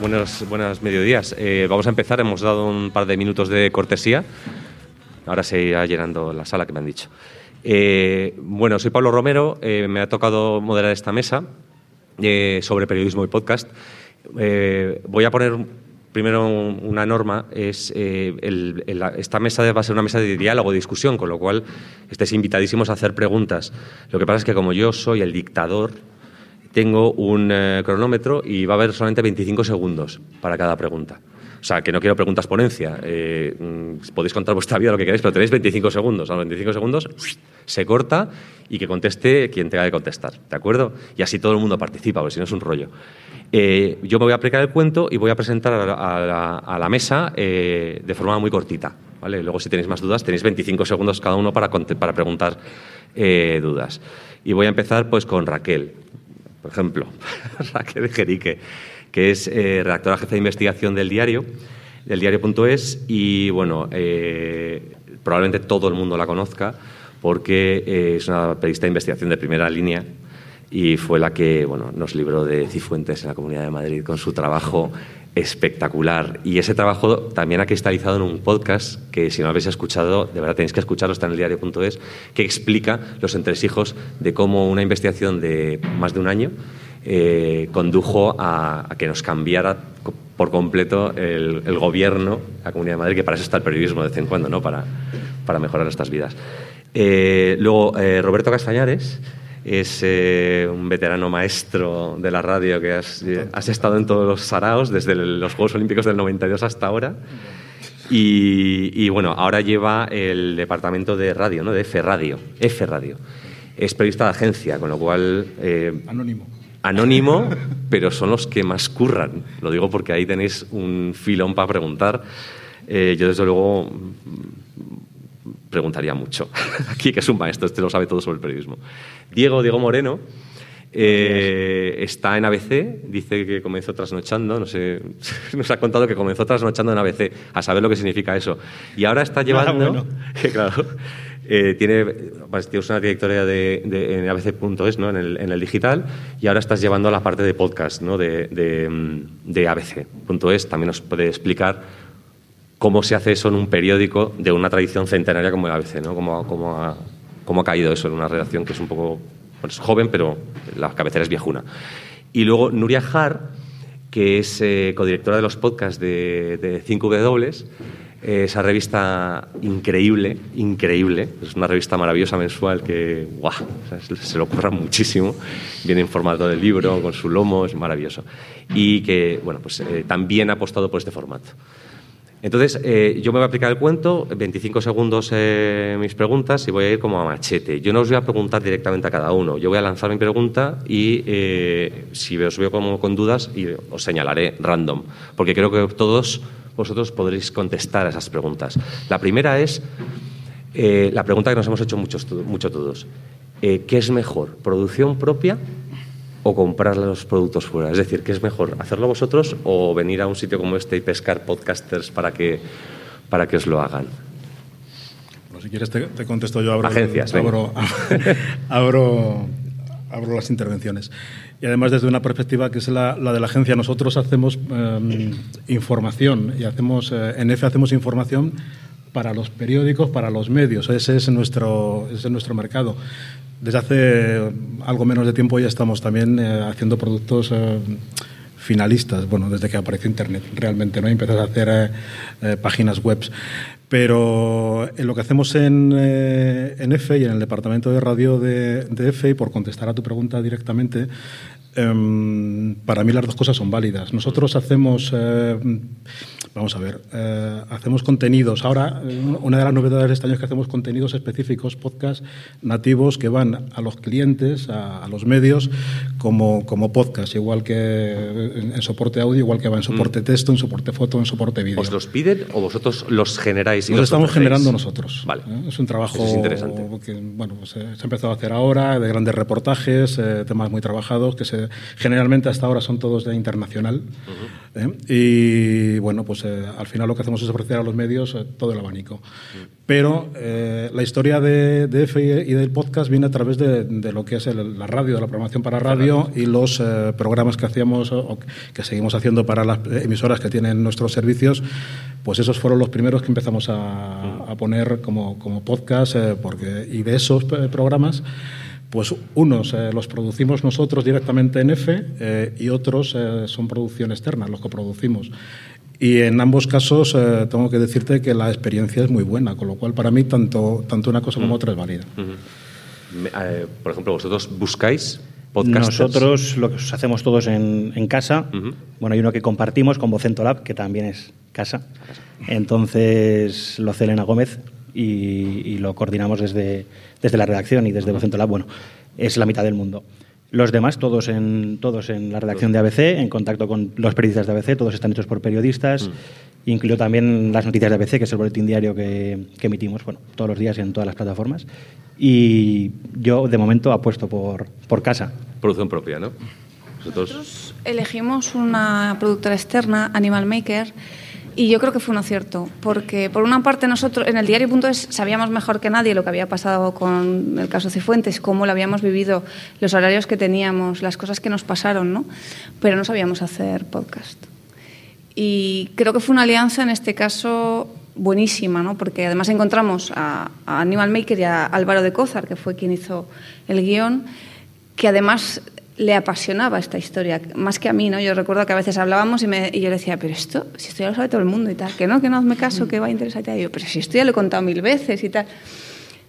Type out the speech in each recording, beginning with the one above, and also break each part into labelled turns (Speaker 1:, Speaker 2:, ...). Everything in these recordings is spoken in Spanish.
Speaker 1: Buenos, buenos mediodías. Eh, vamos a empezar, hemos dado un par de minutos de cortesía. Ahora se irá llenando la sala que me han dicho. Eh, bueno, soy Pablo Romero, eh, me ha tocado moderar esta mesa sobre periodismo y podcast. Voy a poner primero una norma, es el- esta mesa va a ser una mesa de diálogo, de discusión, con lo cual estéis invitadísimos a hacer preguntas. Lo que pasa es que como yo soy el dictador, tengo un eh, cronómetro y va a haber solamente 25 segundos para cada pregunta. O sea, que no quiero preguntas ponencia. Eh, mm, podéis contar vuestra vida lo que queráis, pero tenéis 25 segundos. A los 25 segundos se corta y que conteste quien tenga que contestar. ¿De acuerdo? Y así todo el mundo participa, porque si no es un rollo. Eh, yo me voy a aplicar el cuento y voy a presentar a la, mesa de forma muy cortita. ¿vale? Luego, si tenéis más dudas, tenéis 25 segundos cada uno para, para preguntar dudas. Y voy a empezar pues, con Raquel por ejemplo, Raquel Jerique, que es eh, redactora jefe de investigación del diario, del diario.es, y bueno, eh, probablemente todo el mundo la conozca porque eh, es una periodista de investigación de primera línea y fue la que bueno, nos libró de Cifuentes en la Comunidad de Madrid con su trabajo espectacular. Y ese trabajo también ha cristalizado en un podcast que, si no habéis escuchado, de verdad tenéis que escucharlo, está en el diario.es, que explica los entresijos de cómo una investigación de más de un año eh, condujo a, que nos cambiara por completo el, el gobierno, la Comunidad de Madrid, que para eso está el periodismo de vez en cuando, ¿no? para, para mejorar nuestras vidas. Eh, luego, eh, Roberto Castañares es eh, un veterano maestro de la radio que has, eh, has estado en todos los saraos, desde los Juegos Olímpicos del 92 hasta ahora. Y, y, bueno, ahora lleva el departamento de radio, ¿no? de F Radio. F Radio. Es periodista de agencia, con lo cual. eh,
Speaker 2: Anónimo.
Speaker 1: anónimo, pero son los que más curran. Lo digo porque ahí tenéis un filón para preguntar. Yo, desde luego, preguntaría mucho. Aquí, que es un maestro, este lo sabe todo sobre el periodismo. Diego, Diego Moreno, eh, está en ABC, dice que comenzó trasnochando, no sé, nos ha contado que comenzó trasnochando en ABC, a saber lo que significa eso. Y ahora está llevando,
Speaker 2: bueno.
Speaker 1: claro, eh, tiene, pues, tienes una trayectoria de, de- en ABC.es, ¿no? en, el, en el digital, y ahora estás llevando la parte de podcast ¿no? de, de, mm, de ABC.es. También nos puede explicar cómo se hace eso en un periódico de una tradición centenaria como el ABC, ¿no? cómo ha, cómo ha caído eso en una redacción que es un poco pues, joven, pero la cabecera es viejuna. Y luego Nuria Har, que es eh, codirectora de los podcasts de, de 5W, eh, esa revista increíble, increíble, es una revista maravillosa mensual que ¡guau! O sea, se- lo ocurra muchísimo, viene en formato de libro, con su lomo, es maravilloso. Y que, bueno, pues eh, también ha apostado por este formato. Entonces, eh, yo me voy a aplicar el cuento, 25 segundos eh, mis preguntas y voy a ir como a machete. Yo no os voy a preguntar directamente a cada uno. Yo voy a lanzar mi pregunta y eh, si os veo como con dudas, y os señalaré random. Porque creo que todos vosotros podréis contestar a esas preguntas. La primera es eh, la pregunta que nos hemos hecho muchos, mucho todos. Eh, ¿Qué es mejor, producción propia o comprar los productos fuera? Es decir, ¿qué es mejor, hacerlo vosotros o venir a un sitio como este y pescar podcasters para que, para que os lo hagan?
Speaker 2: Bueno, si quieres te, te contesto yo. Abro,
Speaker 1: Agencias,
Speaker 2: abro, abro, abro las intervenciones. Y además desde una perspectiva que es la, la de la agencia, nosotros hacemos eh, información y hacemos, eh, en EFE hacemos información para los periódicos, para los medios. Ese es nuestro, ese es nuestro mercado. Desde hace algo menos de tiempo ya estamos también eh, haciendo productos eh, finalistas, bueno, desde que apareció Internet, realmente, ¿no? Y a hacer eh, páginas web. Pero en lo que hacemos en, en EFE y en el departamento de radio de, de EFE, y por contestar a tu pregunta directamente, em, para mí las dos cosas son válidas. Nosotros hacemos, eh, vamos a ver, eh, hacemos contenidos. Ahora, una de las novedades de este año es que hacemos contenidos específicos, podcast nativos que van a los clientes, a, a los medios, como, como podcast, igual que en, en soporte audio, igual que va en soporte texto, en soporte foto, en soporte vídeo.
Speaker 1: ¿Os los piden o vosotros los generáis y
Speaker 2: Los
Speaker 1: los
Speaker 2: estamos
Speaker 1: ofrecéis?
Speaker 2: generando nosotros.
Speaker 1: Vale.
Speaker 2: ¿eh? Es un trabajo
Speaker 1: es interesante.
Speaker 2: que bueno, eh, se ha empezado a hacer ahora, de grandes reportajes, eh, temas muy trabajados, que se eh, generalmente hasta ahora son todos de internacional. ¿eh? Y bueno, pues eh, al final lo que hacemos es ofrecer a los medios todo el abanico. Pero la historia de, de, EFE y del podcast viene a través de, lo que es la radio, de la programación para radio y los programas que hacíamos o que seguimos haciendo para las emisoras que tienen nuestros servicios, pues esos fueron los primeros que empezamos a, a poner como, como podcast, porque, y de esos programas pues unos eh, los producimos nosotros directamente en EFE eh, y otros eh, son producción externa, los que producimos. Y en ambos casos tengo que decirte que la experiencia es muy buena, con lo cual para mí tanto, tanto una cosa como otra es válida.
Speaker 1: por ejemplo, vosotros buscáis podcasters.
Speaker 3: Nosotros lo que hacemos todos en, en casa. Bueno, hay uno que compartimos con Vocento Lab, que también es casa. Entonces lo hace Elena Gómez y, y lo coordinamos desde desde la redacción y desde Vocento Lab, bueno, es la mitad del mundo. Los demás, todos en, todos en la redacción de ABC, en contacto con los periodistas de ABC, todos están hechos por periodistas. Mm. Incluyo también las noticias de ABC, que es el boletín diario que, emitimos bueno, todos los días y en todas las plataformas. Y yo, de momento, apuesto por, por casa.
Speaker 1: Producción propia, ¿no?
Speaker 4: Nosotros elegimos una productora externa, Animal Maker, y yo creo que fue un acierto, porque por una parte nosotros en el diario.es sabíamos mejor que nadie lo que había pasado con el caso Cifuentes, cómo lo habíamos vivido, los horarios que teníamos, las cosas que nos pasaron, ¿no? Pero no sabíamos hacer podcast. Y creo que fue una alianza en este caso buenísima, ¿no? porque además encontramos a, a Animal Maker y a Álvaro de Cózar, que fue quien hizo el guion, que además le apasionaba esta historia, más que a mí, ¿no? Yo recuerdo que a veces hablábamos y, me, y yo le decía, pero esto, si esto ya lo sabe todo el mundo y tal, que no, que no hazme caso, que va a interesar y yo, pero si esto ya lo he contado mil veces y tal.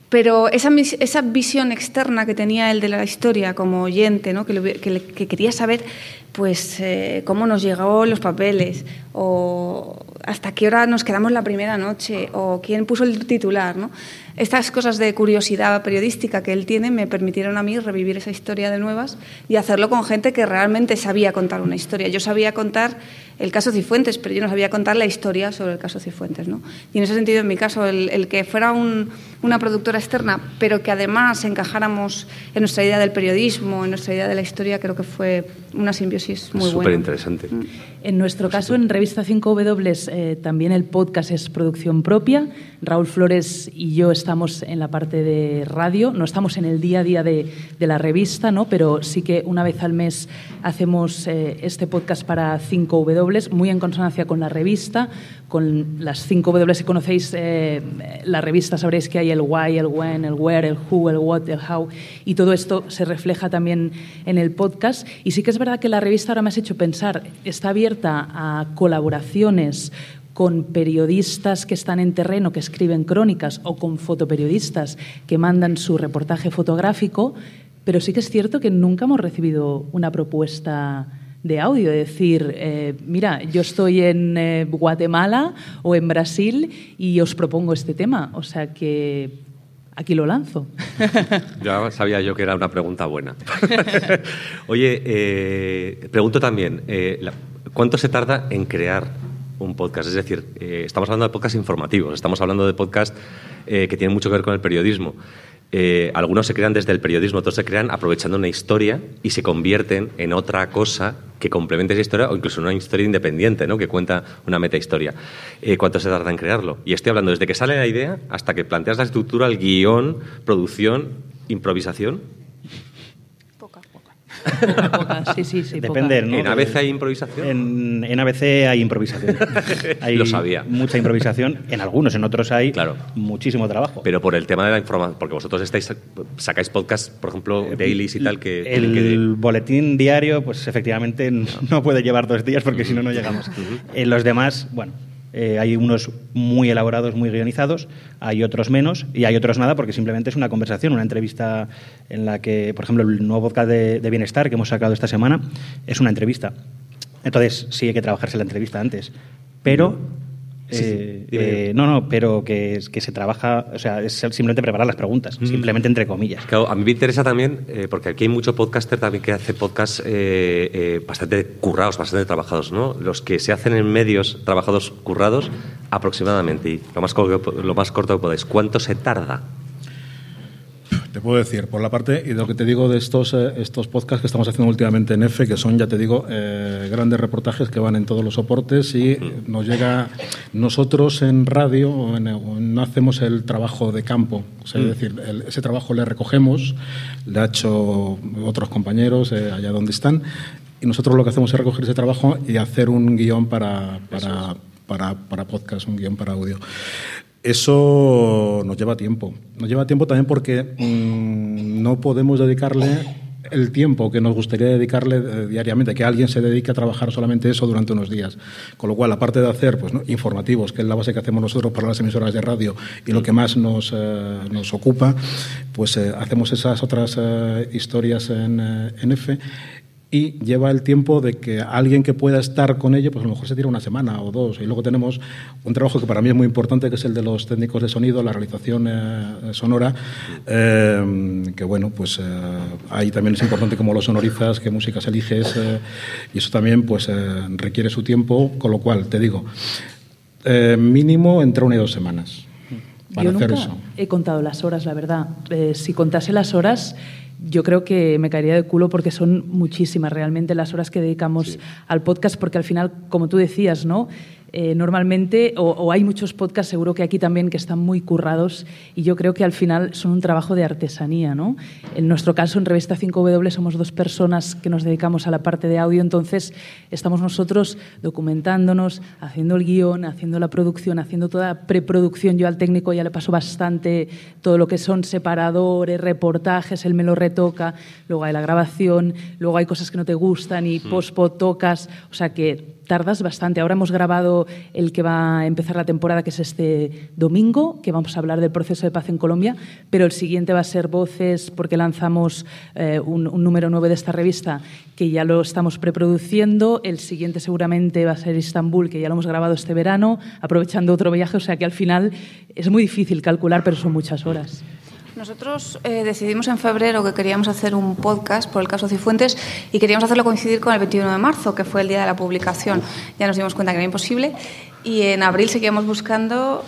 Speaker 4: Pero esa, esa visión externa que tenía él de la historia como oyente, ¿no? que, que, quería saber pues, eh, cómo nos llegó los papeles, o hasta qué hora nos quedamos la primera noche, o quién puso el titular. ¿no? Estas cosas de curiosidad periodística que él tiene me permitieron a mí revivir esa historia de nuevas y hacerlo con gente que realmente sabía contar una historia. Yo sabía contar el caso Cifuentes, pero yo no sabía contar la historia sobre el caso Cifuentes. ¿no? Y en ese sentido, en mi caso, el, que fuera una productora externa, pero que además encajáramos en nuestra idea del periodismo, en nuestra idea de la historia, creo que fue una simbiosis muy buena.
Speaker 1: Súper interesante. Mm.
Speaker 5: En nuestro caso, en Revista 5W, eh, también el podcast es producción propia. Raúl Flores y yo estamos en la parte de radio, no estamos en el día a día de, la revista, ¿no? pero sí que una vez al mes hacemos eh, este podcast para 5W, muy en consonancia con la revista, con las 5W, si conocéis eh, la revista sabréis que hay el why, el when, el where, el who, el what, el how, y todo esto se refleja también en el podcast. Y sí que es verdad que la revista ahora me has hecho pensar, está abierta a colaboraciones con periodistas que están en terreno, que escriben crónicas, o con fotoperiodistas que mandan su reportaje fotográfico, pero sí que es cierto que nunca hemos recibido una propuesta de audio, de decir, eh, mira, yo estoy en eh, Guatemala o en Brasil y os propongo este tema. O sea que aquí lo lanzo.
Speaker 1: Ya sabía yo que era una pregunta buena. Oye, eh, pregunto también, ¿cuánto se tarda en crear un podcast. Es decir, eh, estamos hablando de podcast informativos, estamos hablando de podcast eh, que tienen mucho que ver con el periodismo. Eh, algunos se crean desde el periodismo, otros se crean aprovechando una historia y se convierten en otra cosa que complemente esa historia o incluso una historia independiente, ¿no? que cuenta una metahistoria. ¿Cuánto se tarda en crearlo? Y estoy hablando desde que sale la idea hasta que planteas la estructura, el guion, producción, improvisación.
Speaker 5: Sí, sí, sí.
Speaker 3: Depende.
Speaker 1: ¿En ABC hay improvisación?
Speaker 3: En, ABC hay improvisación. hay
Speaker 1: Lo sabía.
Speaker 3: Mucha improvisación. En algunos, en otros hay claro. muchísimo trabajo.
Speaker 1: Pero por el tema de la información, porque vosotros estáis sacáis podcasts, por ejemplo, eh, dailies y tal, que...
Speaker 3: El boletín diario, pues efectivamente no puede llevar dos días porque si no, no llegamos. En los demás, bueno, eh, hay unos muy elaborados, muy guionizados, hay otros menos y hay otros nada porque simplemente es una conversación, una entrevista en la que, por ejemplo, el nuevo podcast de, de Bienestar que hemos sacado esta semana es una entrevista. Entonces sí hay que trabajarse la entrevista antes. Pero eh, eh, no, no, pero que, que, se trabaja, o sea, es simplemente preparar las preguntas, simplemente entre comillas.
Speaker 1: Claro, a mí me interesa también, eh, porque aquí hay mucho podcaster también que hace podcasts bastante currados, bastante trabajados, ¿no? Los que se hacen en medios trabajados currados, aproximadamente, y lo más, lo más corto que podáis, ¿cuánto se tarda?
Speaker 2: Te puedo decir, por la parte, y de lo que te digo de estos, eh, estos podcasts que estamos haciendo últimamente en EFE, que son, ya te digo, eh, grandes reportajes que van en todos los soportes y nos llega. Nosotros en radio no hacemos el trabajo de campo, es decir, ese trabajo le recogemos, le ha hecho otros compañeros eh, allá donde están, y nosotros lo que hacemos es recoger ese trabajo y hacer un guion para, para, para, para podcast, un guion para audio. Eso nos lleva tiempo. Nos lleva tiempo también porque mm, no podemos dedicarle el tiempo que nos gustaría dedicarle eh, diariamente, que alguien se dedique a trabajar solamente eso durante unos días. Con lo cual, aparte de hacer pues, informativos, que es la base que hacemos nosotros para las emisoras de radio y lo que más nos, eh, nos ocupa, pues eh, hacemos esas otras historias en, en F y lleva el tiempo de que alguien que pueda estar con ello, pues a lo mejor se tira una semana o dos. Y luego tenemos un trabajo que para mí es muy importante, que es el de los técnicos de sonido, la realización eh, sonora, eh, que bueno, pues eh, ahí también es importante cómo lo sonorizas, qué músicas eliges, y eso también pues requiere su tiempo, con lo cual, te digo, mínimo entre una y dos semanas. Para
Speaker 5: Yo
Speaker 2: hacer
Speaker 5: nunca
Speaker 2: eso.
Speaker 5: he contado las horas, la verdad. si contase las horas, yo creo que me caería de culo porque son muchísimas realmente las horas que dedicamos al podcast, porque al final, como tú decías, ¿no? Eh, normalmente, o, hay muchos podcasts, seguro que aquí también, que están muy currados y yo creo que al final son un trabajo de artesanía. ¿no? En nuestro caso, en Revista 5W, somos dos personas que nos dedicamos a la parte de audio, entonces estamos nosotros documentándonos, haciendo el guion, haciendo la producción, haciendo toda la preproducción. Yo al técnico ya le paso bastante todo lo que son separadores, reportajes, él me lo retoca, luego hay la grabación, luego hay cosas que no te gustan y hmm. post-pod tocas, o sea que tardas bastante. Ahora hemos grabado el que va a empezar la temporada, que es este domingo, que vamos a hablar del proceso de paz en Colombia, pero el siguiente va a ser Voces, porque lanzamos eh, un, número nuevo de esta revista, que ya lo estamos preproduciendo. El siguiente seguramente va a ser Istambul, que ya lo hemos grabado este verano, aprovechando otro viaje. O sea que al final es muy difícil calcular, pero son muchas horas.
Speaker 4: Nosotros eh, decidimos en febrero que queríamos hacer un podcast por el caso Cifuentes y queríamos hacerlo coincidir con el 21 de marzo, que fue el día de la publicación. Ya nos dimos cuenta que era imposible y en abril seguíamos buscando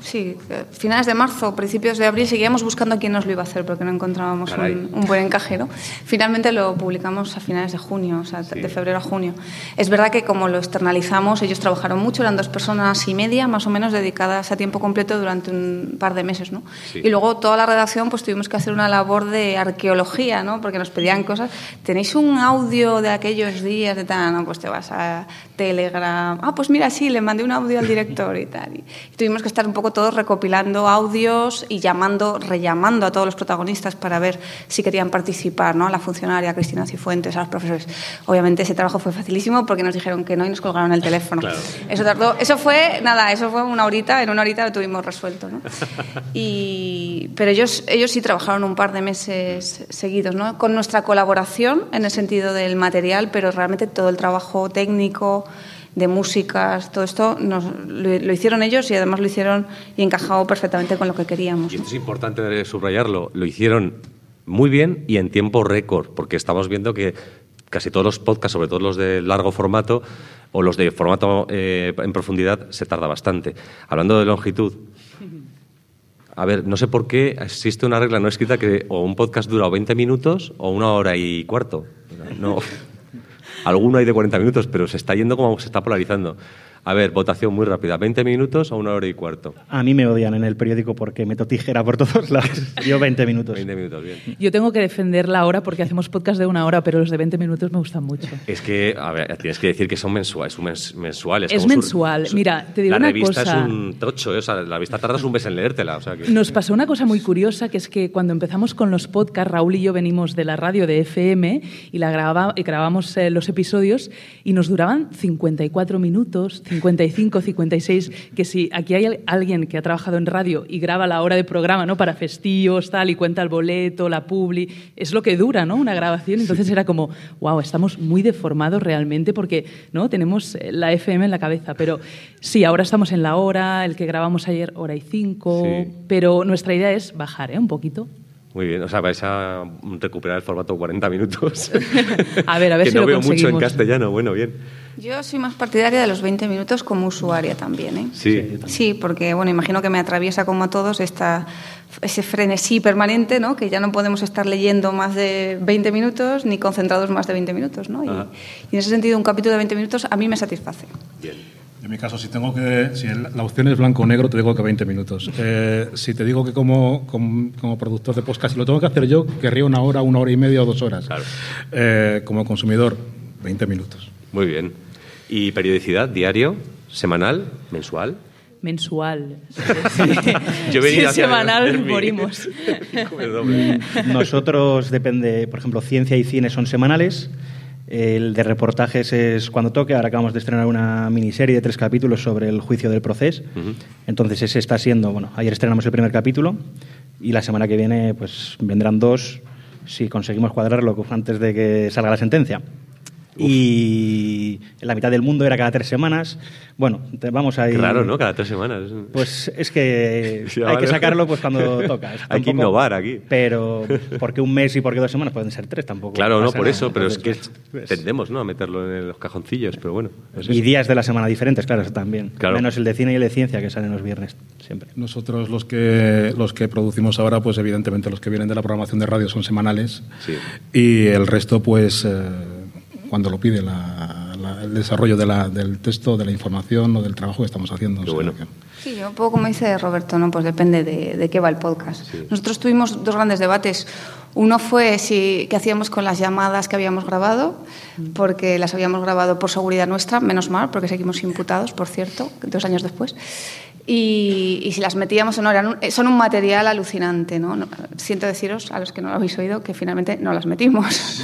Speaker 4: sí, finales de marzo, principios de abril, seguíamos buscando quién nos lo iba a hacer porque no encontrábamos un, buen encaje. Finalmente lo publicamos a finales de junio, o sea, de febrero a junio. Es verdad que como lo externalizamos, ellos trabajaron mucho, eran dos personas y media más o menos dedicadas a tiempo completo durante un par de meses. ¿no? Y luego toda la redacción pues tuvimos que hacer una labor de arqueología, ¿no? porque nos pedían cosas. ¿Tenéis un audio de aquellos días de tal? No, pues te vas a Telegram. Ah, pues mira, sí, le mandé un audio al director y tal. Y tuvimos que estar un poco todos recopilando audios y llamando, rellamando a todos los protagonistas para ver si querían participar, ¿no? A la funcionaria Cristina Cifuentes, a los profesores. Obviamente ese trabajo fue facilísimo porque nos dijeron que no y nos colgaron el teléfono. Eso tardó, eso fue, nada, eso fue una horita, en una horita lo tuvimos resuelto, ¿no? Y, pero ellos, ellos sí trabajaron un par de meses seguidos, ¿no? Con nuestra colaboración en el sentido del material, pero realmente todo el trabajo técnico, de músicas, todo esto nos, lo, hicieron ellos y además lo hicieron y encajado perfectamente con lo que queríamos.
Speaker 1: Y es importante subrayarlo, lo hicieron muy bien y en tiempo récord, porque estamos viendo que casi todos los podcasts, sobre todo los de largo formato o los de formato eh, en profundidad, se tarda bastante. Hablando de longitud, a ver, no sé por qué existe una regla no escrita que o un podcast dura 20 minutos o una hora y cuarto. No, Alguno hay de 40 minutos, pero se está yendo como se está polarizando. A ver, votación muy rápida. ¿20 minutos o una hora y cuarto?
Speaker 3: A mí me odian en el periódico porque meto tijera por todos lados. Yo 20 minutos.
Speaker 1: 20 minutos, bien.
Speaker 5: Yo tengo que defender la hora porque hacemos podcast de una hora, pero los de 20 minutos me gustan mucho.
Speaker 1: Es que, a ver, tienes que decir que son mensuales. mensuales
Speaker 5: es mensual. Mira, te digo una
Speaker 1: cosa.
Speaker 5: La
Speaker 1: revista es un tocho, ¿eh? o sea, la revista tardas un mes en leértela. O sea que...
Speaker 5: Nos pasó una cosa muy curiosa, que es que cuando empezamos con los podcasts, Raúl y yo venimos de la radio de FM y, la grababa, y grabábamos eh, los episodios y nos duraban 54 minutos, 55, 55 que si aquí hay alguien que ha trabajado en radio y graba la hora de programa, ¿no? Para festivos, tal, y cuenta el boleto, la publi, es lo que dura, ¿no? Una grabación. Entonces era como, wow, estamos muy deformados realmente porque, ¿no? Tenemos eh, la FM en la cabeza. Pero sí, ahora estamos en la hora, el que grabamos ayer, hora y cinco, pero nuestra idea es bajar, ¿eh? Un poquito.
Speaker 1: Muy bien, o sea, vais a recuperar el formato 40 minutos.
Speaker 5: a ver, a ver
Speaker 1: que
Speaker 5: si
Speaker 1: no
Speaker 5: lo
Speaker 1: veo mucho en castellano, bueno, bien.
Speaker 4: Yo soy más partidaria de los 20 minutos como usuaria también. ¿eh?
Speaker 1: Sí.
Speaker 4: Sí, porque bueno, imagino que me atraviesa como a todos esta, ese frenesí permanente, ¿no? que ya no podemos estar leyendo más de 20 minutos ni concentrados más de 20 minutos. ¿no? Y, y en ese sentido, un capítulo de 20 minutos a mí me satisface.
Speaker 1: Bien.
Speaker 2: En mi caso, si tengo que, si la opción es blanco o negro, te digo que 20 minutos. Eh, si te digo que como, como, como productor de podcast, si lo tengo que hacer yo, querría una hora, una hora y media o dos horas.
Speaker 1: Claro.
Speaker 2: Eh, como consumidor, 20 minutos.
Speaker 1: Muy bien. ¿Y periodicidad? ¿Diario? ¿Semanal? ¿Mensual?
Speaker 5: Mensual.
Speaker 1: Yo
Speaker 5: Si es semanal, morimos.
Speaker 1: doble.
Speaker 3: Nosotros depende, por ejemplo, ciencia y cine son semanales. El de reportajes es cuando toque. Ahora acabamos de estrenar una miniserie de tres capítulos sobre el juicio del proceso. Entonces ese está siendo, bueno, ayer estrenamos el primer capítulo y la semana que viene pues vendrán dos si conseguimos cuadrarlo antes de que salga la sentencia. Y en la mitad del mundo era cada tres semanas. Bueno, te- vamos a ir...
Speaker 1: Raro, ¿no? Cada tres semanas.
Speaker 3: Pues es que
Speaker 1: Sí,
Speaker 3: hay
Speaker 1: vale.
Speaker 3: que sacarlo pues cuando toca.
Speaker 1: Hay que innovar aquí.
Speaker 3: Pero porque un mes y porque dos semanas pueden ser tres tampoco.
Speaker 1: Claro, no, por
Speaker 3: nada.
Speaker 1: eso, pero es que
Speaker 3: Entonces, pues,
Speaker 1: tendemos ¿no? a meterlo en los cajoncillos, pero bueno. es
Speaker 3: y
Speaker 1: eso.
Speaker 3: días de la semana diferentes, claro, eso también.
Speaker 1: Claro.
Speaker 3: Menos el de cine y el de ciencia que salen los viernes siempre.
Speaker 2: Nosotros los que, los que producimos ahora, pues evidentemente los que vienen de la programación de radio son semanales
Speaker 1: Sí.
Speaker 2: y el resto, pues eh, cuando lo pide la- la- el desarrollo de la- del texto, de la información o del trabajo que estamos haciendo.
Speaker 1: Qué bueno.
Speaker 4: Sí, yo un poco como dice Roberto, ¿no? Pues depende de, de qué va el podcast. Nosotros tuvimos dos grandes debates. Uno fue si, qué hacíamos con las llamadas que habíamos grabado, porque las habíamos grabado por seguridad nuestra, menos mal, porque seguimos imputados, por cierto, dos años después. Y, y si las metíamos o no, eran un- eh, son un material alucinante. ¿no? No, Siento deciros, a los que no lo habéis oído, que finalmente no las metimos.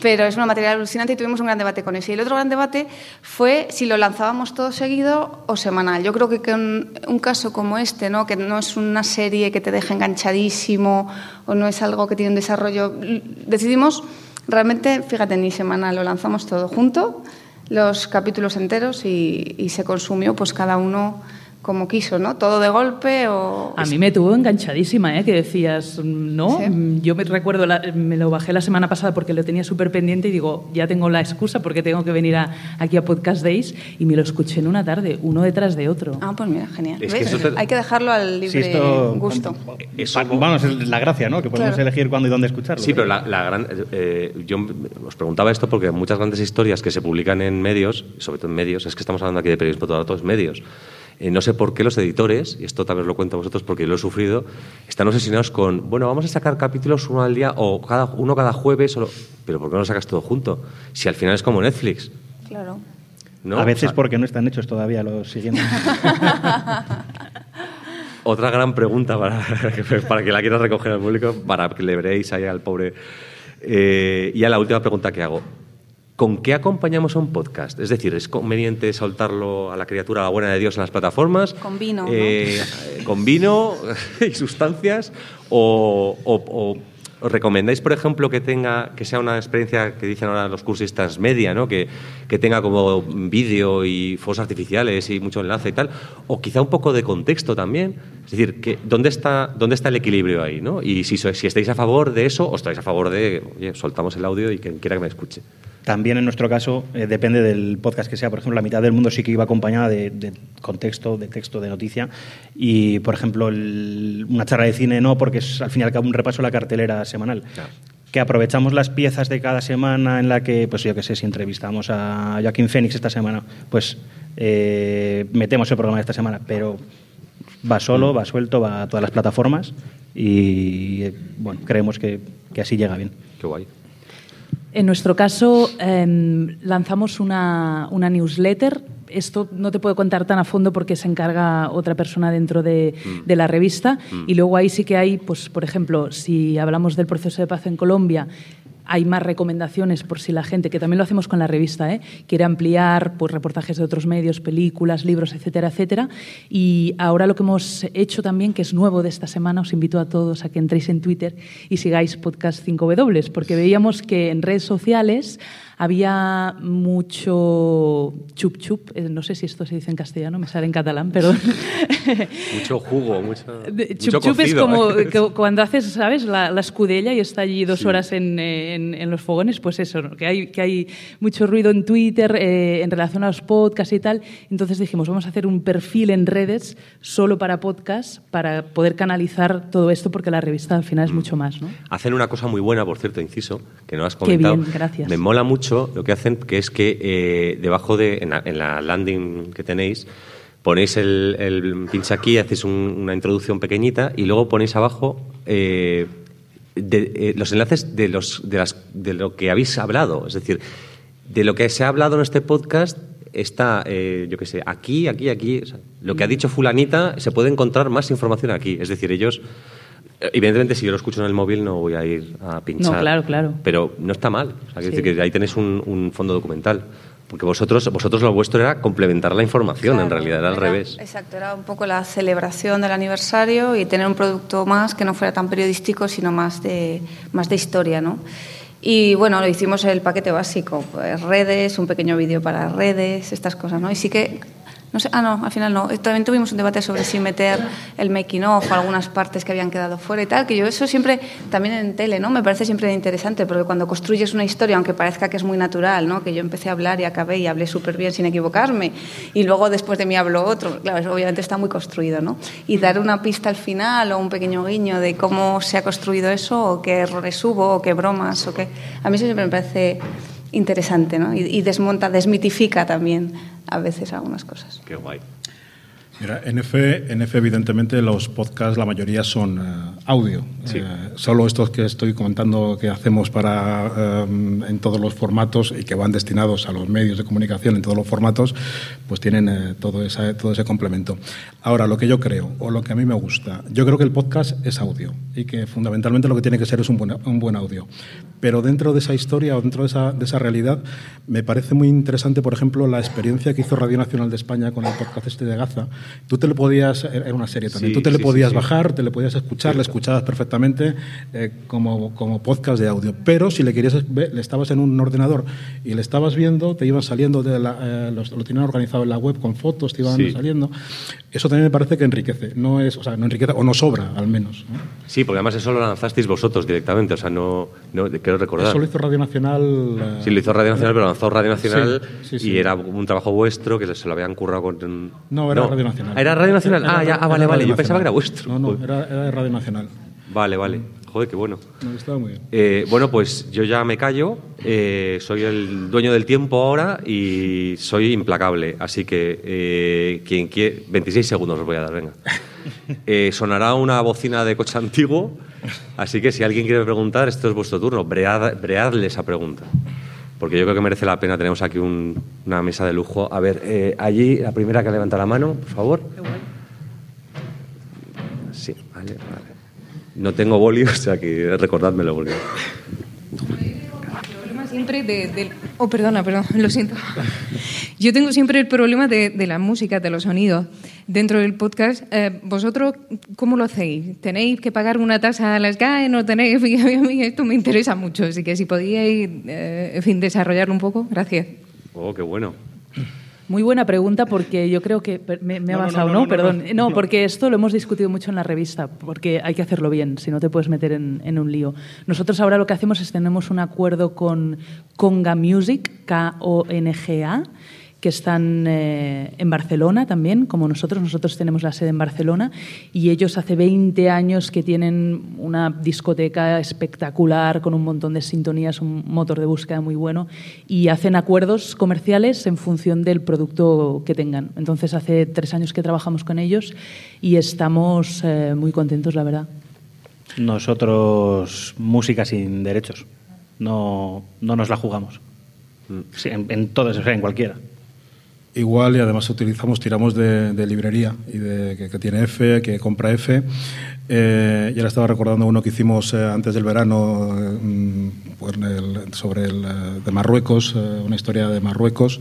Speaker 4: Pero es un material alucinante y tuvimos un gran debate con eso. Y el otro gran debate fue si lo lanzábamos todo seguido o semanal. Yo creo que con un caso como este, ¿no? que no es una serie que te deja enganchadísimo o no es algo que tiene un desarrollo, decidimos realmente, fíjate, ni semanal, lo lanzamos todo junto, los capítulos enteros y, y se consumió pues cada uno como quiso, ¿no? Todo de golpe o...
Speaker 5: A mí me tuvo enganchadísima, ¿eh? que decías, ¿no?
Speaker 4: Sí.
Speaker 5: Mm, Yo me recuerdo, la- me lo bajé la semana pasada porque lo tenía súper pendiente y digo, ya tengo la excusa porque tengo que venir a- aquí a Podcast Days y me lo escuché en una tarde, uno detrás de otro.
Speaker 4: Ah, pues mira, genial.
Speaker 1: Es que
Speaker 4: ¿Ves?
Speaker 1: eso te-
Speaker 4: Hay que dejarlo al libre
Speaker 3: Sí, esto-
Speaker 4: gusto.
Speaker 1: Eso-
Speaker 3: Va- Vamos, es la gracia, ¿no? Que podemos
Speaker 4: Claro.
Speaker 3: elegir cuándo y dónde escucharlo.
Speaker 1: Sí, pero la, la gran. eh, yo os preguntaba esto porque muchas grandes historias que se publican en medios, sobre todo en medios, es que estamos hablando aquí de periodismo todo el rato, es medios. Eh, no sé por qué los editores, y esto también os lo cuento a vosotros porque yo lo he sufrido, están obsesionados con, bueno, vamos a sacar capítulos uno al día o cada, uno cada jueves, o lo- pero ¿por qué no lo sacas todo junto? Si al final es como Netflix.
Speaker 4: Claro.
Speaker 1: ¿no?
Speaker 3: A veces
Speaker 1: O sea,
Speaker 3: porque no están hechos todavía los siguientes.
Speaker 1: Otra gran pregunta para, para que la quieras recoger al público, para que le veréis ahí al pobre. Eh, y ya la última pregunta que hago. ¿Con qué acompañamos a un podcast? Es decir, ¿es conveniente soltarlo a la criatura, a la buena de Dios en las plataformas?
Speaker 4: Con vino, ¿no?
Speaker 1: Eh, ¿Con vino y sustancias? ¿O, o- recomendáis, por ejemplo, que tenga que sea una experiencia que dicen ahora los cursistas media, ¿no? que, que tenga como vídeo y fuegos artificiales y mucho enlace y tal? ¿O quizá un poco de contexto también? Es decir, que, ¿dónde, está, ¿dónde está el equilibrio ahí? ¿no? Y si, si estáis a favor de eso o estáis a favor de, oye, soltamos el audio y quien quiera que me escuche.
Speaker 3: También en nuestro caso eh, depende del podcast que sea. Por ejemplo, la mitad del mundo sí que iba acompañada de, de contexto, de texto, de noticia. Y, por ejemplo, el- una charla de cine no, porque es al fin y al cabo un repaso a la cartelera semanal.
Speaker 1: Claro.
Speaker 3: Que aprovechamos las piezas de cada semana en la que, pues yo qué sé, si entrevistamos a Joaquín Phoenix esta semana, pues eh, metemos el programa de esta semana. Pero va solo, va suelto, va a todas las plataformas y, eh, bueno, creemos que, que así llega bien.
Speaker 1: Qué guay.
Speaker 5: En nuestro caso, em, lanzamos una, una newsletter. Esto no te puedo contar tan a fondo porque se encarga otra persona dentro de, de la revista. Y luego ahí sí que hay, pues, por ejemplo, si hablamos del proceso de paz en Colombia, hay más recomendaciones por si la gente, que también lo hacemos con la revista, ¿eh? quiere ampliar pues, reportajes de otros medios, películas, libros, etcétera, etcétera. Y ahora lo que hemos hecho también, que es nuevo de esta semana, os invito a todos a que entréis en Twitter y sigáis Podcast 5W, porque veíamos que en redes sociales había mucho chup chup, eh, no sé si esto se dice en castellano, me sale en catalán, perdón.
Speaker 1: mucho jugo, mucho.
Speaker 5: chup chup es como ¿eh? cuando haces, ¿sabes?, la, escudella y está allí dos horas en, en, los fogones, pues eso, que, hay, que hay mucho ruido en Twitter eh, en relación a los podcasts y tal. Entonces dijimos, vamos a hacer un perfil en redes solo para podcasts para poder canalizar todo esto, porque la revista al final es mm. mucho más. ¿no?
Speaker 1: Hacen una cosa muy buena, por cierto, inciso, que no has comentado.
Speaker 5: Qué bien, gracias.
Speaker 1: Me mola mucho lo que hacen, que es que eh, debajo de, en la, landing que tenéis, ponéis el, el pincha aquí, hacéis una introducción pequeñita y luego ponéis abajo eh, eh, los enlaces de, los, de, las, de lo que habéis hablado. Es decir, de lo que se ha hablado en este podcast está, yo qué sé, aquí, aquí, aquí. lo que ha dicho fulanita, se puede encontrar más información aquí. Es decir, ellos Evidentemente, si yo lo escucho en el móvil no voy a ir a pinchar.
Speaker 5: No, claro, claro.
Speaker 1: Pero no está mal. O sea, decir que ahí tenéis un, fondo documental. Porque vosotros, vosotros lo vuestro era complementar la información, en realidad era al revés.
Speaker 4: Exacto, era un poco la celebración del aniversario y tener un producto más que no fuera tan periodístico, sino más de, más de historia, ¿no? Y bueno, lo hicimos el paquete básico, pues, redes, un pequeño vídeo para redes, estas cosas, ¿no? Y sí que no sé, ah, no, al final no. También tuvimos un debate sobre si meter el making of o algunas partes que habían quedado fuera y tal, que yo eso siempre, también en tele, ¿no? Me parece siempre interesante, porque cuando construyes una historia, aunque parezca que es muy natural, ¿no? Que yo empecé a hablar y acabé y hablé súper bien sin equivocarme, y luego después de mí habló otro, claro, obviamente está muy construido, ¿no? Y dar una pista al final o un pequeño guiño de cómo se ha construido eso, o qué errores hubo, o qué bromas, o qué... A mí eso siempre me parece interesante, ¿no? Y, desmonta, desmitifica también a veces algunas cosas.
Speaker 1: Qué guay.
Speaker 2: Mira, en F, en F evidentemente los podcasts la mayoría son eh, audio. Eh, solo estos que estoy comentando que hacemos para em, en todos los formatos y que van destinados a los medios de comunicación en todos los formatos, pues tienen eh, todo, esa, todo ese complemento. Ahora, lo que yo creo o lo que a mí me gusta, yo creo que el podcast es audio y que fundamentalmente lo que tiene que ser es un buen, un buen audio. Pero dentro de esa historia o dentro de esa, de esa realidad, me parece muy interesante, por ejemplo, la experiencia que hizo Radio Nacional de España con el podcast este de Gaza Tú te lo podías, era una serie también, tú te le podías bajar, te le podías escuchar, le escuchabas perfectamente eh, como, como podcast de audio. Pero si le querías le estabas en un ordenador y le estabas viendo, te iban saliendo, de la, eh, lo tenían organizado en la web con fotos, te iban saliendo. Eso también me parece que enriquece, no es, o sea, no enriquece, o no sobra al menos.
Speaker 1: Sí, porque además eso lo lanzasteis vosotros directamente, o sea, no, no quiero recordar.
Speaker 2: Eso lo hizo Radio Nacional.
Speaker 1: Eh, sí, lo hizo Radio Nacional, pero lanzó Radio Nacional y era un trabajo vuestro que se lo habían currado con.
Speaker 2: No, era Radio Nacional.
Speaker 1: ¿Era Radio Nacional? ah, ya, ah, vale, vale. Yo pensaba que era vuestro.
Speaker 2: No, no, era, era de Radio Nacional.
Speaker 1: Vale, vale. Joder, qué bueno.
Speaker 2: No, estaba muy bien.
Speaker 1: Eh, bueno, pues yo ya me callo. Eh, soy el dueño del tiempo ahora y soy implacable. Así que, eh, quien quiere. 26 segundos os voy a dar, venga. sonará una bocina de coche antiguo. Así que si alguien quiere preguntar, esto es vuestro turno. breadle esa pregunta. Porque yo creo que merece la pena. Tenemos aquí una mesa de lujo. A ver, allí, la primera que levanta la mano, por favor. Sí, vale, vale. No tengo boli, o sea que recordádmelo porque...
Speaker 6: siempre de, Oh, perdona, perdón, lo siento. Yo tengo siempre el problema de, la música, de los sonidos. Dentro del podcast, eh, ¿vosotros cómo lo hacéis? ¿Tenéis que pagar una tasa a las GAE? ¿No tenéis? Esto me interesa mucho, así que si podíais, eh, en fin, desarrollarlo un poco, gracias.
Speaker 1: Oh, qué bueno.
Speaker 5: Muy buena pregunta porque yo creo que me, ha basado, no, Perdón. No, porque esto lo hemos discutido mucho en la revista, porque hay que hacerlo bien, si no te puedes meter en, un lío. Nosotros ahora lo que hacemos es tenemos un acuerdo con Conga Music, K-O-N-G-A, que están eh, en Barcelona también, como nosotros. Nosotros tenemos la sede en Barcelona y ellos hace 20 años que tienen una discoteca espectacular con un montón de sintonías, un motor de búsqueda muy bueno y hacen acuerdos comerciales en función del producto que tengan. Entonces hace tres años que trabajamos con ellos y estamos eh, muy contentos, la verdad.
Speaker 3: Nosotros, música sin derechos, no, no nos la jugamos. Mm. en, en todos, o sea, en cualquiera.
Speaker 2: Igual, y además utilizamos, tiramos de, librería y de, que, tiene F, que compra F. Eh, ya le estaba recordando uno que hicimos eh, antes del verano mm, pues, sobre el, eh, de Marruecos, una historia de Marruecos,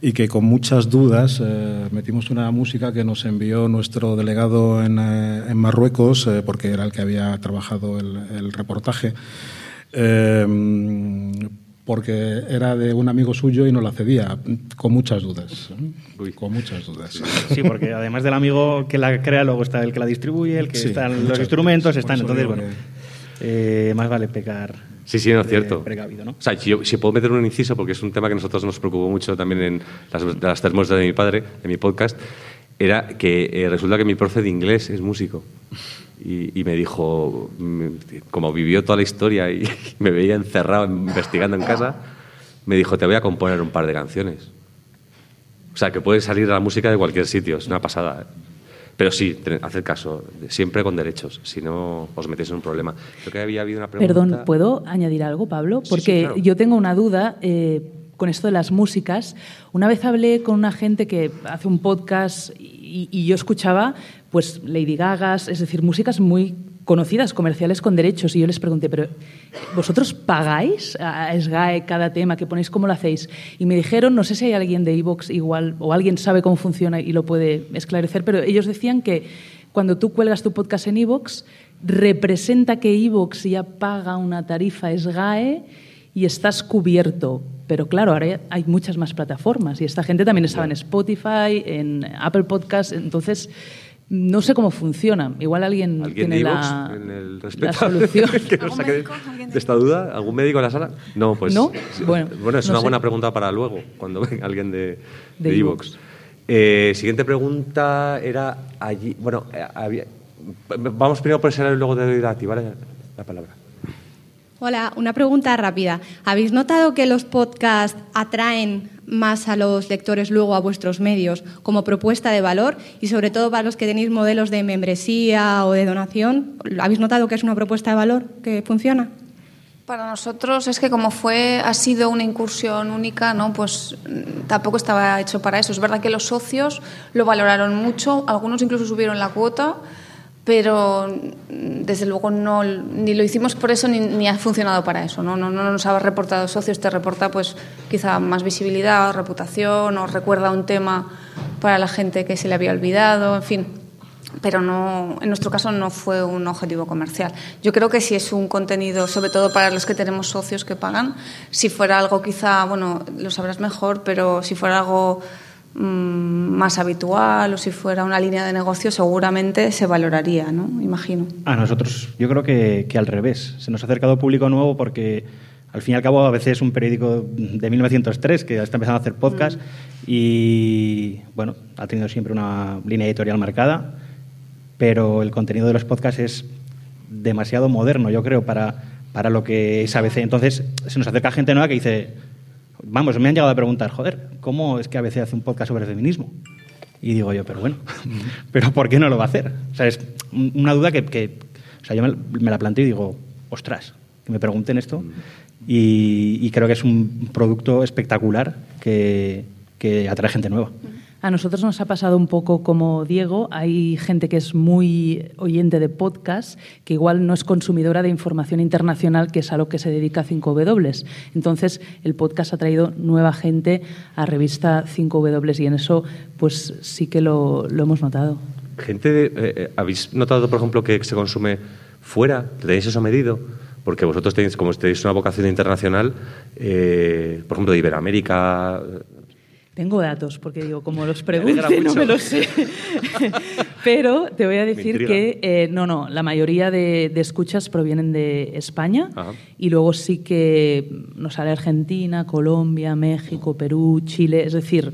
Speaker 2: y que con muchas dudas metimos una música que nos envió nuestro delegado en, en Marruecos, porque era el que había trabajado el, el reportaje porque era de un amigo suyo y no la cedía, con muchas dudas.
Speaker 1: Uy.
Speaker 2: Con muchas dudas.
Speaker 3: Sí, porque además del amigo que la crea, luego está el que la distribuye, el que
Speaker 2: Sí,
Speaker 3: están los instrumentos, están. Entonces, bueno, eh, más vale pecar.
Speaker 1: Sí, sí, no es
Speaker 3: de
Speaker 1: cierto.
Speaker 3: precavido, ¿no?
Speaker 1: O sea, si, yo- si puedo meter un inciso, porque es un tema que a nosotros nos preocupó mucho también en las, las tres muestras de mi padre, en mi podcast, era que eh, resulta que mi profe de inglés es músico. Y, y me dijo, mm, como vivió toda la historia y me veía encerrado investigando en casa, me dijo, te voy a componer un par de canciones. O sea, que puede salir la música de cualquier sitio, es una pasada. ¿eh? Pero sí, haced caso, siempre con derechos, si no os metéis en un problema. Creo que había habido una pregunta.
Speaker 5: Perdón, ¿puedo añadir algo, Pablo?
Speaker 1: Sí, sí,
Speaker 5: Porque
Speaker 1: claro.
Speaker 5: yo tengo una duda eh, con esto de las músicas. Una vez hablé con una gente que hace un podcast y, y yo escuchaba pues Lady Gagas, es decir, músicas muy conocidas, comerciales con derechos. Y yo les pregunté, ¿pero vosotros pagáis a SGAE cada tema que ponéis? ¿Cómo lo hacéis? Y me dijeron, no sé si hay alguien de Evox igual, o alguien sabe cómo funciona y lo puede esclarecer, pero ellos decían que cuando tú cuelgas tu podcast en Evox, representa que Evox ya paga una tarifa SGAE y estás cubierto. Pero claro, ahora hay muchas más plataformas y esta gente también estaba en Spotify, en Apple Podcast, entonces no sé cómo funciona. Igual alguien,
Speaker 1: ¿Alguien
Speaker 5: tiene
Speaker 1: de
Speaker 5: la,
Speaker 1: en el
Speaker 5: la solución.
Speaker 1: que nos
Speaker 4: ¿Algún
Speaker 1: saque
Speaker 4: médico? ¿Alguien
Speaker 1: de esta duda? ¿Algún médico en la sala? No, pues.
Speaker 5: Bueno,
Speaker 1: es
Speaker 5: no
Speaker 1: una
Speaker 5: sé.
Speaker 1: buena pregunta para luego, cuando venga alguien de,
Speaker 5: De
Speaker 1: de
Speaker 5: iVoox.
Speaker 1: iVoox. Eh, siguiente pregunta era allí. Bueno, eh, había- vamos primero por ese lado y luego te doy a ti, ¿vale? La palabra.
Speaker 7: Hola, una pregunta rápida. ¿Habéis notado que los podcasts atraen más a los lectores luego a vuestros medios como propuesta de valor y sobre todo para los que tenéis modelos de membresía o de donación? ¿Habéis notado que es una propuesta de valor que funciona?
Speaker 4: Para nosotros es que como fue ha sido una incursión única, no, pues mm, tampoco estaba hecho para eso. Es verdad que los socios lo valoraron mucho, algunos incluso subieron la cuota, pero desde luego no ni lo hicimos por eso ni, ni ha funcionado para eso. ¿no? No, no nos ha reportado socios, te reporta pues quizá más visibilidad, repercusión o recuerda un tema para la gente que se le había olvidado, en fin pero no, en nuestro caso no fue un objetivo comercial. Yo creo que si es un contenido, sobre todo para los que tenemos socios que pagan, si fuera algo quizá, bueno, lo sabrás mejor, pero si fuera algo más habitual o si fuera una línea de negocio, seguramente se valoraría, ¿no? Imagino.
Speaker 3: A nosotros, yo creo que, que al revés. Se nos ha acercado público nuevo porque, al fin y al cabo, a veces es un periódico de 1903 que está empezando a hacer podcast y, bueno, ha tenido siempre una línea editorial marcada, pero el contenido de los podcasts es demasiado moderno, yo creo, para, para lo que es ABC. Entonces, se nos acerca gente nueva que dice, vamos, me han llegado a preguntar, joder, ¿cómo es que ABC hace un podcast sobre feminismo? Y digo yo, pero bueno, ¿pero por qué no lo va a hacer? O sea, es un- una duda que, que- o sea, yo me, me la planteo y digo, ostras, que me pregunten esto. Y, y creo que es un producto espectacular que, que atrae gente nueva.
Speaker 5: A nosotros nos ha pasado un poco como Diego. Hay gente que es muy oyente de podcast, que igual no es consumidora de información internacional, que es a lo que se dedica 5W. Entonces, el podcast ha traído nueva gente a revista 5W y en eso, pues sí que lo, lo hemos notado.
Speaker 1: Gente, de- eh, eh, ¿habéis notado, por ejemplo, que se consume fuera? ¿Tenéis eso medido? Porque vosotros tenéis, como tenéis una vocación internacional, eh, por ejemplo, de Iberoamérica.
Speaker 5: Tengo datos, porque digo, como los
Speaker 1: Me
Speaker 5: pregunte, no
Speaker 1: mucho.
Speaker 5: me lo sé. Pero te voy a decir que, eh, no, no, la mayoría de, de escuchas provienen de España
Speaker 1: Ajá.
Speaker 5: y luego sí que nos sale Argentina, Colombia, México, Perú, Chile. Es decir,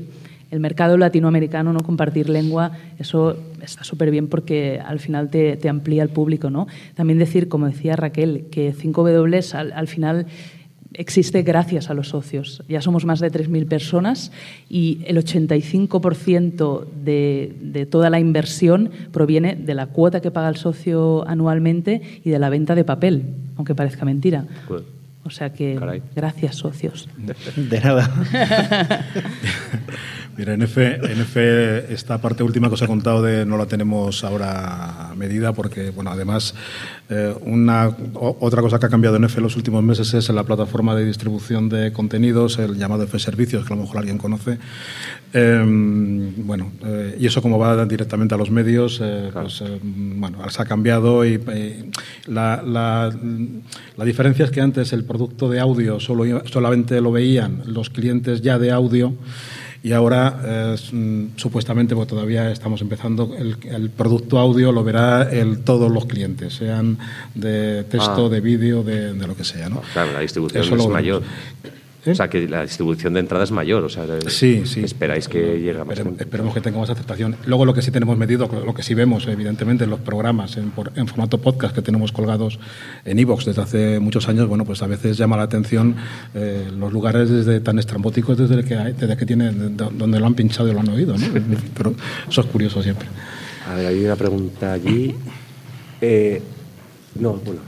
Speaker 5: el mercado latinoamericano, no compartir lengua, eso está súper bien porque al final te, te amplía el público, ¿no? También decir, como decía Raquel, que 5W al, al final existe gracias a los socios. Ya somos más de 3.000 personas y el 85% de, de toda la inversión proviene de la cuota que paga el socio anualmente y de la venta de papel, aunque parezca mentira. O sea que
Speaker 1: Caray.
Speaker 5: gracias, socios.
Speaker 3: De nada.
Speaker 2: Mira, en F, esta parte última que os he contado de no la tenemos ahora medida porque, bueno, además, eh, una, otra cosa que ha cambiado en F en los últimos meses es la plataforma de distribución de contenidos, el llamado F Servicios, que a lo mejor alguien conoce. Em, bueno, eh, y eso como va directamente a los medios, eh, pues, bueno, se ha cambiado y la, la, la, diferencia es que antes el producto de audio solo, solamente lo veían los clientes ya de audio y ahora mm, supuestamente, porque todavía estamos empezando, el, producto audio lo verá el, todos los clientes, sean de texto, ah. de vídeo, de, lo que sea. ¿no?
Speaker 1: Claro, la distribución es mayor. O sea, que la distribución de entrada es mayor. O sea,
Speaker 2: sí, sí.
Speaker 1: Esperáis que llegue
Speaker 2: más. Esperemos, que tenga más aceptación. Luego, lo que sí tenemos medido, lo que sí vemos, evidentemente, en los programas en, formato podcast que tenemos colgados en iVoox desde hace muchos años, bueno, pues a veces llama la atención eh, los lugares desde tan estrambóticos desde que, desde que tienen, donde lo han pinchado y lo han oído. ¿no? Pero eso es curioso siempre.
Speaker 1: A ver, hay una pregunta allí. Eh, no, bueno.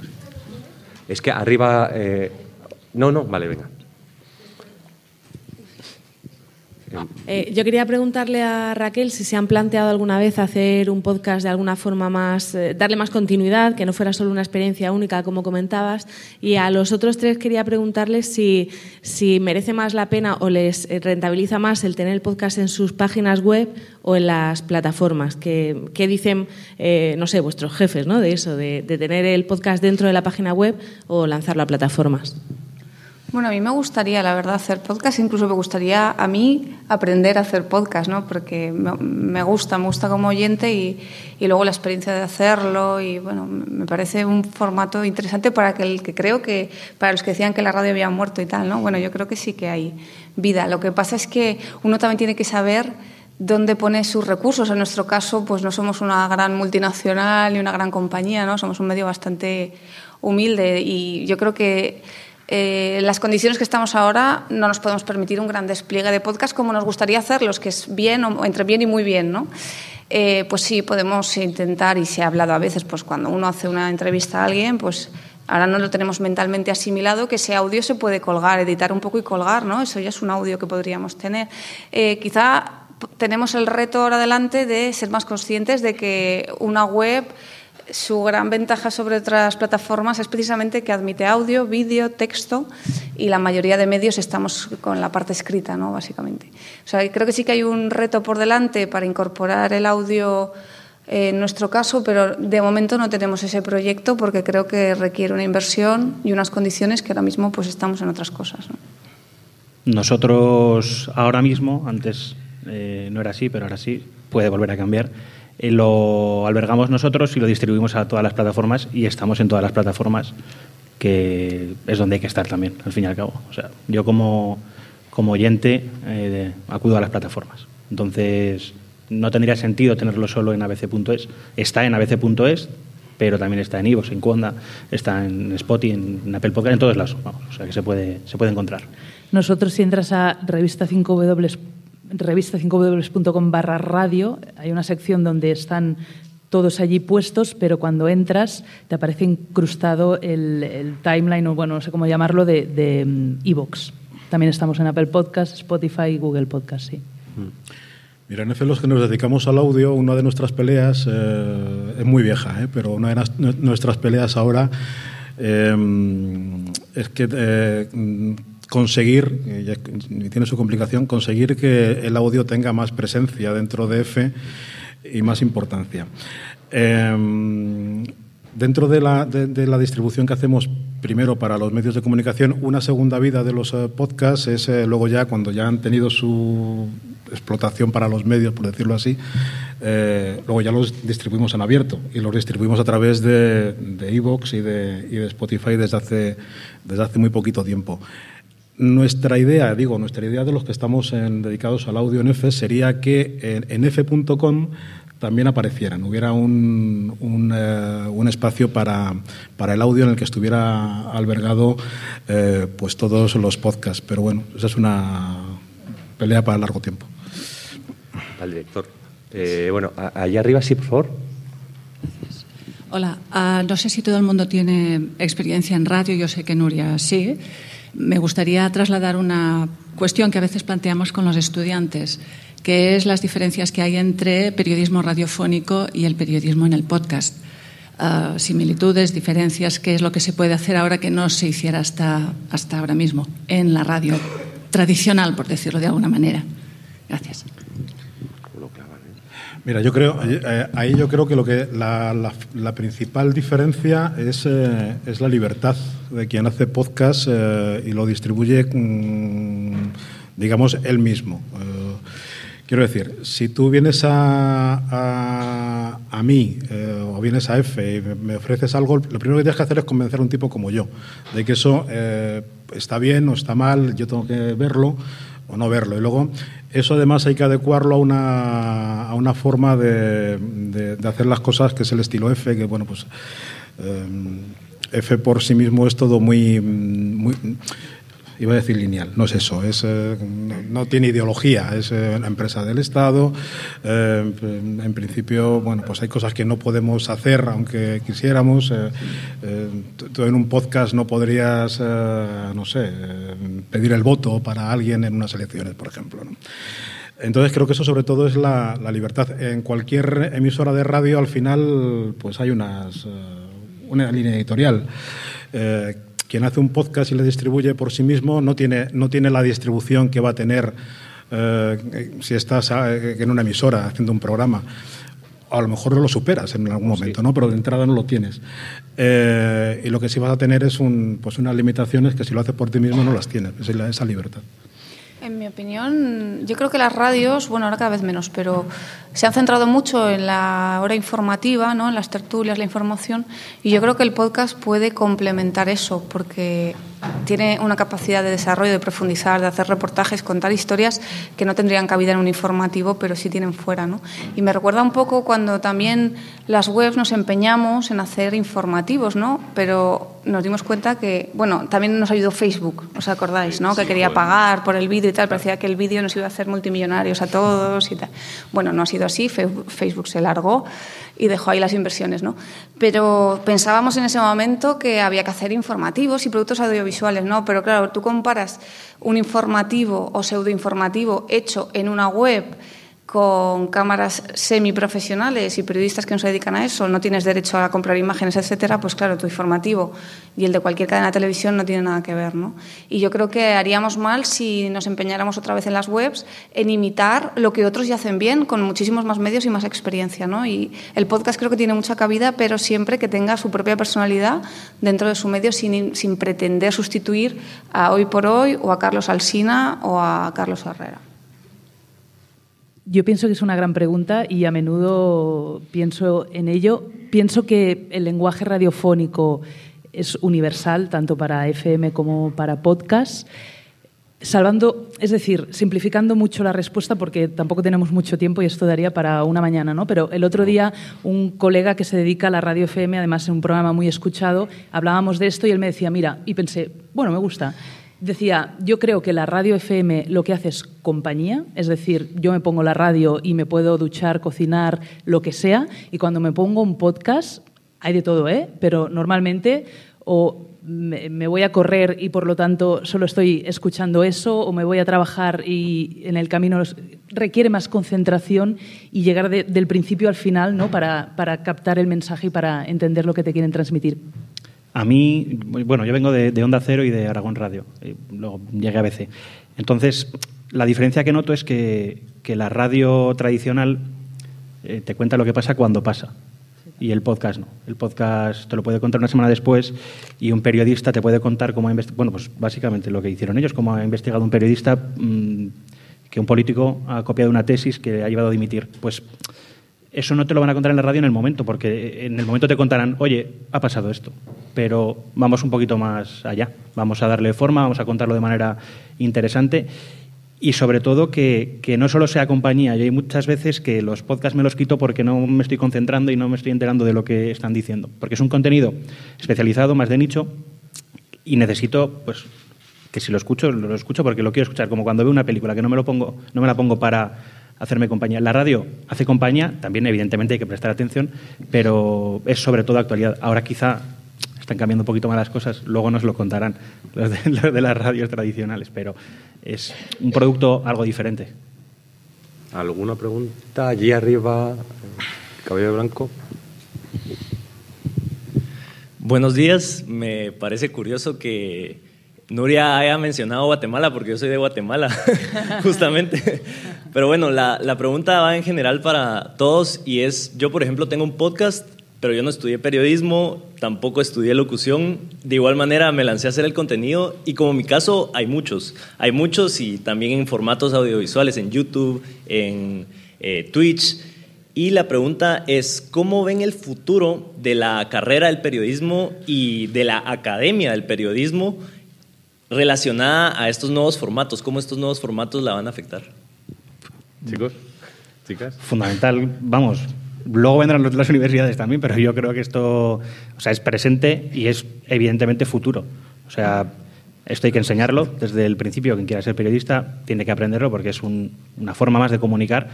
Speaker 1: Es que arriba. Eh, no, no, vale, venga.
Speaker 8: Eh, yo quería preguntarle a Raquel si se han planteado alguna vez hacer un podcast de alguna forma más, eh, darle más continuidad, que no fuera solo una experiencia única, como comentabas. Y a los otros tres quería preguntarles si, si merece más la pena o les rentabiliza más el tener el podcast en sus páginas web o en las plataformas. ¿Qué, dicen, eh, no sé, vuestros jefes ¿no? de eso, de, de tener el podcast dentro de la página web o lanzarlo a plataformas?
Speaker 4: Bueno, a mí me gustaría, la verdad, hacer podcast. Incluso me gustaría a mí aprender a hacer podcast, ¿no? Porque me gusta, me gusta como oyente y, y, luego la experiencia de hacerlo. Y bueno, me parece un formato interesante para que, el, que creo que, para los que decían que la radio había muerto y tal, ¿no? Bueno, yo creo que sí que hay vida. Lo que pasa es que uno también tiene que saber dónde pone sus recursos. En nuestro caso, pues no somos una gran multinacional ni una gran compañía, ¿no? Somos un medio bastante humilde y yo creo que eh, las condiciones que estamos ahora no nos podemos permitir un gran despliegue de podcast como nos gustaría hacerlos, que es bien o entre bien y muy bien, ¿no? Eh, pues sí, podemos intentar, y se ha hablado a veces, pues cuando uno hace una entrevista a alguien, pues ahora no lo tenemos mentalmente asimilado, que ese audio se puede colgar, editar un poco y colgar, ¿no? Eso ya es un audio que podríamos tener. Eh, quizá tenemos el reto ahora adelante de ser más conscientes de que una web su gran ventaja sobre otras plataformas es precisamente que admite audio, vídeo, texto y la mayoría de medios estamos con la parte escrita, ¿no? básicamente. O sea, creo que sí que hay un reto por delante para incorporar el audio en nuestro caso, pero de momento no tenemos ese proyecto porque creo que requiere una inversión y unas condiciones que ahora mismo pues estamos en otras cosas.
Speaker 3: Nosotros ahora mismo, antes eh, no era así, pero ahora sí, puede volver a cambiar eh, lo albergamos nosotros y lo distribuimos a todas las plataformas y estamos en todas las plataformas, que es donde hay que estar también, al fin y al cabo. O sea, yo como, como oyente eh, acudo a las plataformas. Entonces, no tendría sentido tenerlo solo en abc.es. Está en abc.es, pero también está en iVoox, en Conda, está en Spotify, en, Apple Podcast, en todos lados. o sea que se puede, se puede encontrar.
Speaker 5: Nosotros, si entras a revista 5W revista5w.com barra radio, hay una sección donde están todos allí puestos, pero cuando entras te aparece incrustado el, timeline, o bueno, no sé cómo llamarlo, de, de mm, Evox. También estamos en Apple Podcast, Spotify y Google Podcast, sí. Mm.
Speaker 2: Mira, en los que nos dedicamos al audio, una de nuestras peleas eh, es muy vieja, eh, pero una de nuestras peleas ahora eh, es que conseguir, y tiene su complicación, conseguir que el audio tenga más presencia dentro de F y más importancia. Em, dentro de la, de, la, distribución que hacemos primero para los medios de comunicación, una segunda vida de los eh, podcasts es eh, luego ya cuando ya han tenido su explotación para los medios, por decirlo así, eh, luego ya los distribuimos en abierto y los distribuimos a través de Evox y, de, y de Spotify desde hace, desde hace muy poquito tiempo. Nuestra idea, digo, nuestra idea de los que estamos dedicados al audio en F sería que en, f.com también aparecieran, hubiera un, eh, un, espacio para, para, el audio en el que estuviera albergado eh, pues todos los podcasts. Pero bueno, esa es una pelea para largo tiempo.
Speaker 1: Al director. Eh, bueno, allá arriba sí, por favor.
Speaker 9: Hola, ah, no sé si todo el mundo tiene experiencia en radio, yo sé que Nuria sí. Me gustaría trasladar una cuestión que a veces planteamos con los estudiantes que es las diferencias que hay entre periodismo radiofónico y el periodismo en el podcast. Ah, similitudes, diferencias, qué es lo que se puede hacer ahora que no se hiciera hasta, hasta ahora mismo en la radio tradicional, por decirlo de alguna manera. Gracias.
Speaker 2: Mira, yo creo, eh, ahí yo creo que lo que la, la, principal diferencia es, eh, es, la libertad de quien hace podcast eh, y lo distribuye, digamos, él mismo. quiero decir, si tú vienes a, a, a mí o vienes a F y me ofreces algo, lo primero que tienes que hacer es convencer a un tipo como yo de que eso está bien o está mal, yo tengo que verlo o no verlo. Y luego eso además hay que adecuarlo a una, a una forma de, de, hacer las cosas que es el estilo F, que bueno, pues eh, F por sí mismo es todo muy, muy iba a decir lineal, no es eso, es, eh, no, tiene ideología, es eh, una empresa del Estado. Eh, en principio, bueno, pues hay cosas que no podemos hacer aunque quisiéramos. tú en un podcast no podrías, no sé, pedir el voto para alguien en unas elecciones, por ejemplo. Entonces creo que eso sobre todo es la, libertad. En cualquier emisora de radio al final pues hay unas, una línea editorial quien hace un podcast y le distribuye por sí mismo no tiene, no tiene la distribución que va a tener eh, si estás eh, en una emisora haciendo un programa. A lo mejor lo superas en algún momento, ¿no? pero de entrada no lo tienes. Eh, y lo que sí vas a tener es un, pues unas limitaciones que si lo haces por ti mismo no las tienes, esa libertad.
Speaker 4: En mi opinión, yo creo que las radios, bueno, ahora cada vez menos, pero se han centrado mucho en la hora informativa, ¿no? en las tertulias, la información, y yo creo que el podcast puede complementar eso, porque tiene una capacidad de desarrollo, de profundizar, de hacer reportajes, contar historias que no tendrían cabida en un informativo, pero sí tienen fuera. ¿no? Y me recuerda un poco cuando también las webs nos empeñamos en hacer informativos, ¿no? pero nos dimos cuenta que, bueno, también nos ayudó Facebook, ¿os acordáis? ¿no? que quería pagar por el vídeo y tal, parecía que el vídeo nos iba a hacer multimillonarios a todos y tal. Bueno, no ha sido así, Facebook se largó y dejó ahí las inversiones, ¿no? Pero pensábamos en ese momento que había que hacer informativos y productos audiovisuales, ¿no? Pero claro, tú comparas un informativo o pseudoinformativo hecho en una web con cámaras semiprofesionales y periodistas que no se dedican a eso, no tienes derecho a comprar imágenes, etcétera, pues claro, tu informativo y el de cualquier cadena de televisión no tiene nada que ver, ¿no? Y yo creo que haríamos mal si nos empeñáramos otra vez en las webs en imitar lo que otros ya hacen bien con muchísimos más medios y más experiencia, ¿no? Y el podcast creo que tiene mucha cabida, pero siempre que tenga su propia personalidad dentro de su medio sin, sin pretender sustituir a Hoy por Hoy o a Carlos Alsina o a Carlos Herrera.
Speaker 5: Yo pienso que es una gran pregunta y a menudo pienso en ello. Pienso que el lenguaje radiofónico es universal, tanto para FM como para podcast. Salvando, es decir, simplificando mucho la respuesta porque tampoco tenemos mucho tiempo y esto daría para una mañana, ¿no? Pero el otro día un colega que se dedica a la radio FM, además en un programa muy escuchado, hablábamos de esto y él me decía, mira, y pensé, bueno, me gusta. Decía, yo creo que la radio FM lo que hace es compañía, es decir, yo me pongo la radio y me puedo duchar, cocinar, lo que sea, y cuando me pongo un podcast, hay de todo, ¿eh? Pero normalmente o me, voy a correr y por lo tanto solo estoy escuchando eso, o me voy a trabajar y en el camino requiere más concentración y llegar del principio al final ¿no? para, para captar el mensaje y para entender lo que te quieren transmitir.
Speaker 3: A mí, bueno, yo vengo de, Onda Cero y de Aragón Radio, luego llegué a BC. Entonces, la diferencia que noto es que, la radio tradicional eh, te cuenta lo que pasa cuando pasa y el podcast no. El podcast te lo puede contar una semana después y un periodista te puede contar cómo ha investigado, bueno, pues básicamente lo que hicieron ellos, cómo ha investigado un periodista mm, que un político ha copiado una tesis que ha llevado a dimitir. Pues eso no te lo van a contar en la radio en el momento, porque en el momento te contarán, oye, ha pasado esto, pero vamos un poquito más allá, vamos a darle forma, vamos a contarlo de manera interesante y sobre todo que, no solo sea compañía. Yo hay muchas veces que los podcasts me los quito porque no me estoy concentrando y no me estoy enterando de lo que están diciendo, porque es un contenido especializado, más de nicho, y necesito, pues, que si lo escucho, lo escucho porque lo quiero escuchar, como cuando veo una película que no me lo pongo, no me la pongo para hacerme compañía. La radio hace compañía, también evidentemente hay que prestar atención, pero es sobre todo actualidad. Ahora quizá están cambiando un poquito más las cosas, luego nos lo contarán los de, las radios tradicionales, pero es un producto algo diferente.
Speaker 1: ¿Alguna pregunta? Allí arriba, cabello blanco.
Speaker 10: Buenos días, me parece curioso que Nuria haya mencionado Guatemala, porque yo soy de Guatemala, justamente. Pero bueno, la, la, pregunta va en general para todos y es, yo por ejemplo tengo un podcast, pero yo no estudié periodismo, tampoco estudié locución, de igual manera me lancé a hacer el contenido y como mi caso hay muchos, hay muchos y también en formatos audiovisuales, en YouTube, en eh, Twitch. Y la pregunta es, ¿cómo ven el futuro de la carrera del periodismo y de la academia del periodismo relacionada a estos nuevos formatos? ¿Cómo estos nuevos formatos la van a afectar?
Speaker 1: Chicos, chicas.
Speaker 3: Fundamental, vamos. Luego vendrán las universidades también, pero yo creo que esto o sea, es presente y es evidentemente futuro. O sea, esto hay que enseñarlo desde el principio. Quien quiera ser periodista tiene que aprenderlo porque es una forma más de comunicar.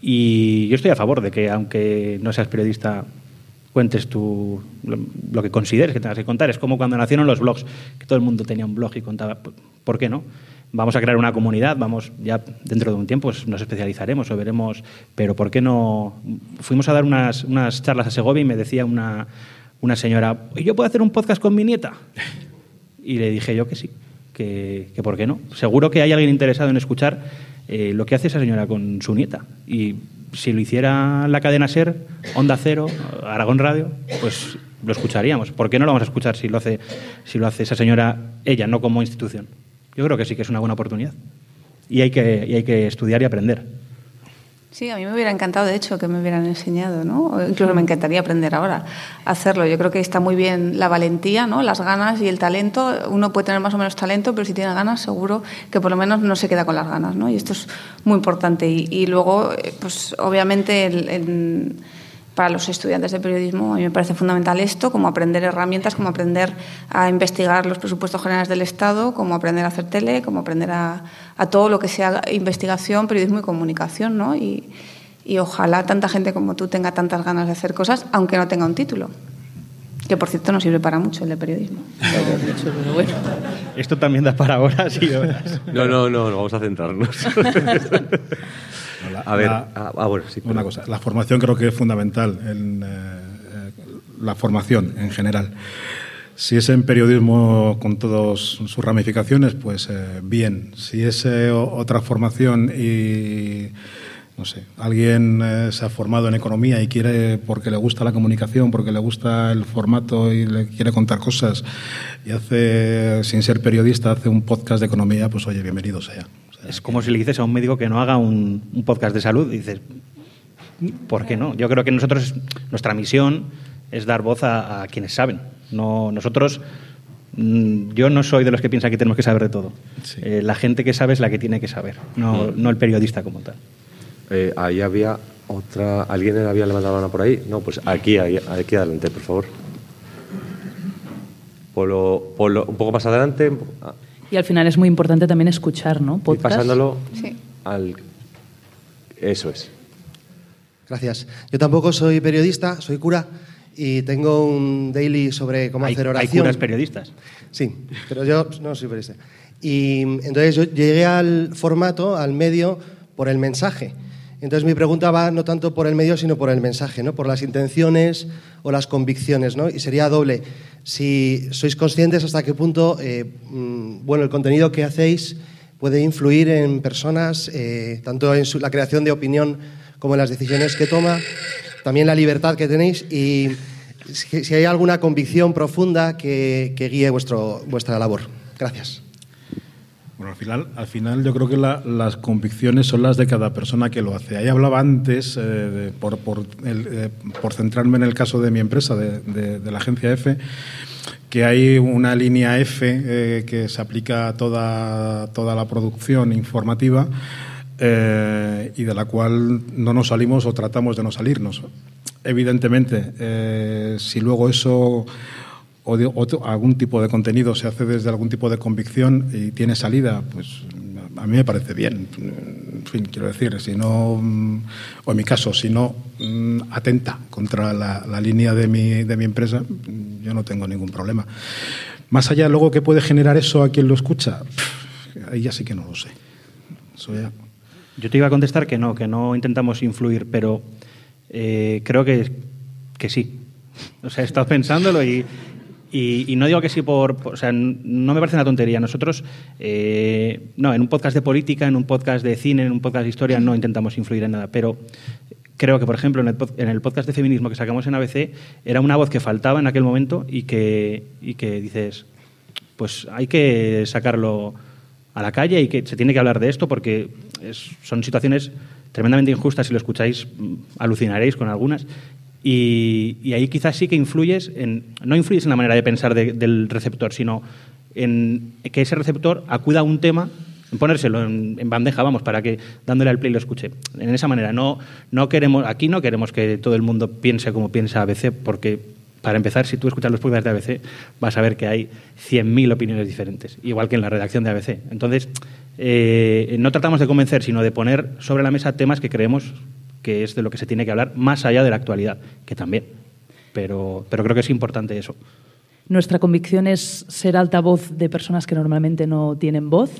Speaker 3: Y yo estoy a favor de que, aunque no seas periodista, cuentes tu, lo, que consideres que tengas que contar. Es como cuando nacieron los blogs, que todo el mundo tenía un blog y contaba. ¿Por qué no? Vamos a crear una comunidad, vamos, ya dentro de un tiempo pues, nos especializaremos o veremos, pero ¿por qué no? Fuimos a dar unas, unas charlas a Segovia y me decía una, una señora, ¿yo puedo hacer un podcast con mi nieta? Y le dije yo que sí, que, que por qué no. Seguro que hay alguien interesado en escuchar eh, lo que hace esa señora con su nieta. Y si lo hiciera la cadena SER, Onda Cero, Aragón Radio, pues lo escucharíamos. ¿Por qué no lo vamos a escuchar si lo hace, si lo hace esa señora ella, no como institución? Yo creo que sí que es una buena oportunidad. Y hay que, y hay que estudiar y aprender.
Speaker 4: Sí, a mí me hubiera encantado, de hecho, que me hubieran enseñado, ¿no? Incluso me encantaría aprender ahora a hacerlo. Yo creo que está muy bien la valentía, ¿no? Las ganas y el talento. Uno puede tener más o menos talento, pero si tiene ganas, seguro que por lo menos no se queda con las ganas, ¿no? Y esto es muy importante. Y, luego, eh, pues obviamente, el para los estudiantes de periodismo a mí me parece fundamental esto, como aprender herramientas, como aprender a investigar los presupuestos generales del Estado, como aprender a hacer tele, como aprender a, todo lo que sea investigación, periodismo y comunicación, ¿no? Y, ojalá tanta gente como tú tenga tantas ganas de hacer cosas, aunque no tenga un título. Que por cierto no sirve para mucho el de periodismo.
Speaker 3: Esto también da para horas y horas.
Speaker 1: No, no, no, vamos a centrarnos.
Speaker 2: a ver, ah, ah, bueno, sí, una cosa. La formación creo que es fundamental, en, eh, eh, la formación en general. Si es en periodismo con todas sus ramificaciones, pues eh, bien. Si es otra formación y no sé, alguien se ha formado en economía y quiere, porque le gusta la comunicación, porque le gusta el formato y le quiere contar cosas, y hace, sin ser periodista, hace un podcast de economía, pues oye, bienvenido sea.
Speaker 3: Es como si le dices a un médico que no haga un, podcast de salud. Y dices, ¿por qué no? Yo creo que nosotros, nuestra misión es dar voz a, quienes saben. No, nosotros, mm, yo no soy de los que piensan que tenemos que saber de todo. Eh, la gente que sabe es la que tiene que saber, no, mm. el periodista como tal.
Speaker 1: Eh, ahí había otra. ¿Alguien había levantado la mano por ahí? No, pues aquí, aquí adelante, por favor. un poco más adelante.
Speaker 5: Y al final es muy importante también escuchar, ¿no?
Speaker 1: Podcast. pasándolo al... Eso es.
Speaker 11: Gracias. Yo tampoco soy periodista, soy cura y tengo un daily sobre cómo hacer oración.
Speaker 3: Hay curas periodistas.
Speaker 11: Sí, pero yo no soy periodista. Y entonces yo llegué al formato, al medio, por el mensaje. Entonces mi pregunta va no tanto por el medio, sino por el mensaje, ¿no? por las intenciones o las convicciones. ¿no? Y sería doble. Si sois conscientes hasta qué punto eh, mm, bueno, el contenido que hacéis puede influir en personas, eh, tanto en la creación de opinión como en las decisiones que toma, también la libertad que tenéis y si hay alguna convicción profunda que, que guíe vuestro, vuestra labor. Gracias.
Speaker 2: Bueno, al final, al final yo creo que las convicciones son las de cada persona que lo hace. Ahí hablaba antes, eh, por, por, eh, por, centrarme en el caso de mi empresa, de, la agencia F, que hay una línea F eh, que se aplica a toda, toda la producción informativa y de la cual no nos salimos o tratamos de no salirnos. Evidentemente, si luego eso o, algún tipo de contenido se hace desde algún tipo de convicción y tiene salida, pues a mí me parece bien. En fin, quiero decir, si no, mm, o en mi caso, si no mm, atenta contra la, línea de mi, de mi empresa, yo no tengo ningún problema. Más allá, luego, ¿qué puede generar eso a quien lo escucha? ahí ya sí que no lo sé. Eso ya...
Speaker 3: Yo te iba a contestar que no, que no intentamos influir, pero eh, creo que, que sí. O sea, estado pensándolo y, y, no digo que sí por, O sea, no me parece una tontería. Nosotros, eh, no, en un podcast de política, en un podcast de cine, en un podcast de historia, no intentamos influir en nada. Pero creo que, por ejemplo, en el, en el podcast de feminismo que sacamos en ABC, era una voz que faltaba en aquel momento y que, y que dices, pues hay que sacarlo a la calle y que se tiene que hablar de esto porque son situaciones tremendamente injustas. Si lo escucháis, mm, alucinaréis con algunas. Y, ahí quizás sí que influyes en, no influyes en la manera de pensar del receptor, sino en que ese receptor acuda a un tema, en ponérselo en, bandeja, vamos, para que dándole al play lo escuche. En esa manera, no, no queremos, aquí no queremos que todo el mundo piense como piensa ABC, porque para empezar, si tú escuchas los podcasts de ABC, vas a ver que hay 100.000 opiniones diferentes, igual que en la redacción de ABC. Entonces, eh, no tratamos de convencer, sino de poner sobre la mesa temas que creemos que es de lo que se tiene que hablar, más allá de la actualidad, que también. Pero, pero creo que es importante eso.
Speaker 5: Nuestra convicción es ser altavoz de personas que normalmente no tienen voz.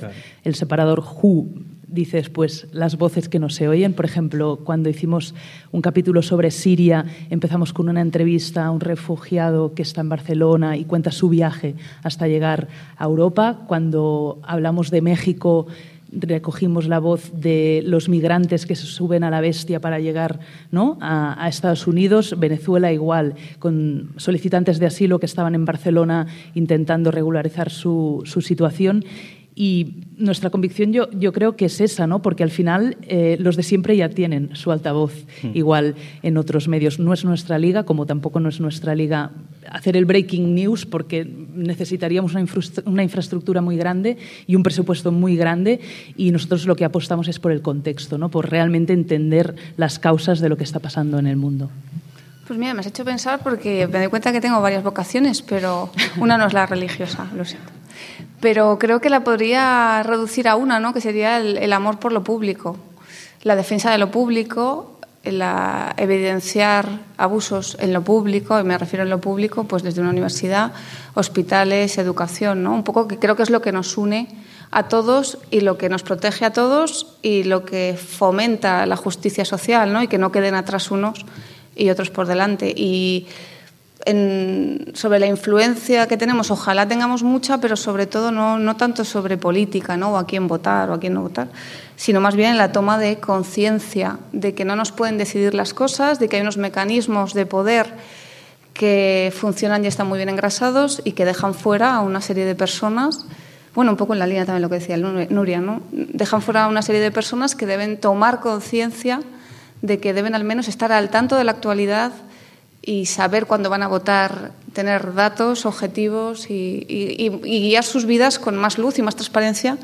Speaker 5: El separador Who dices, pues las voces que no se oyen. Por ejemplo, cuando hicimos un capítulo sobre Siria, empezamos con una entrevista a un refugiado que está en Barcelona y cuenta su viaje hasta llegar a Europa. Cuando hablamos de México, recogimos la voz de los migrantes que se suben a la bestia para llegar ¿no? a, Estados Unidos, Venezuela igual, con solicitantes de asilo que estaban en Barcelona intentando regularizar su, su situación y nuestra convicción yo, yo creo que es esa, ¿no? porque al final eh, los de siempre ya tienen su altavoz hmm. igual en otros medios. No es nuestra liga, como tampoco no es nuestra liga hacer el breaking news, porque necesitaríamos una, una infraestructura muy grande y un presupuesto muy grande, y nosotros lo que apostamos es por el contexto, ¿no? por realmente entender las causas de lo que está pasando en el mundo.
Speaker 4: Pues mira, me has hecho pensar porque me doy cuenta que tengo varias vocaciones, pero una no es la religiosa, lo siento pero creo que la podría reducir a una, ¿no? que sería el, amor por lo público, la defensa de lo público, la evidenciar abusos en lo público, y me refiero en lo público, pues desde una universidad, hospitales, educación, ¿no? un poco que creo que es lo que nos une a todos y lo que nos protege a todos y lo que fomenta la justicia social ¿no? y que no queden atrás unos y otros por delante. Y sobre la influencia que tenemos, ojalá tengamos mucha, pero sobre todo no, no tanto sobre política, ¿no? o a quién votar o a quién no votar, sino más bien en la toma de conciencia de que no nos pueden decidir las cosas, de que hay unos mecanismos de poder que funcionan y están muy bien engrasados y que dejan fuera a una serie de personas, bueno, un poco en la línea también lo que decía Nuria, ¿no? dejan fuera a una serie de personas que deben tomar conciencia de que deben al menos estar al tanto de la actualidad y saber cuándo van a votar, tener datos, objetivos y, guiar sus vidas con más luz y más transparencia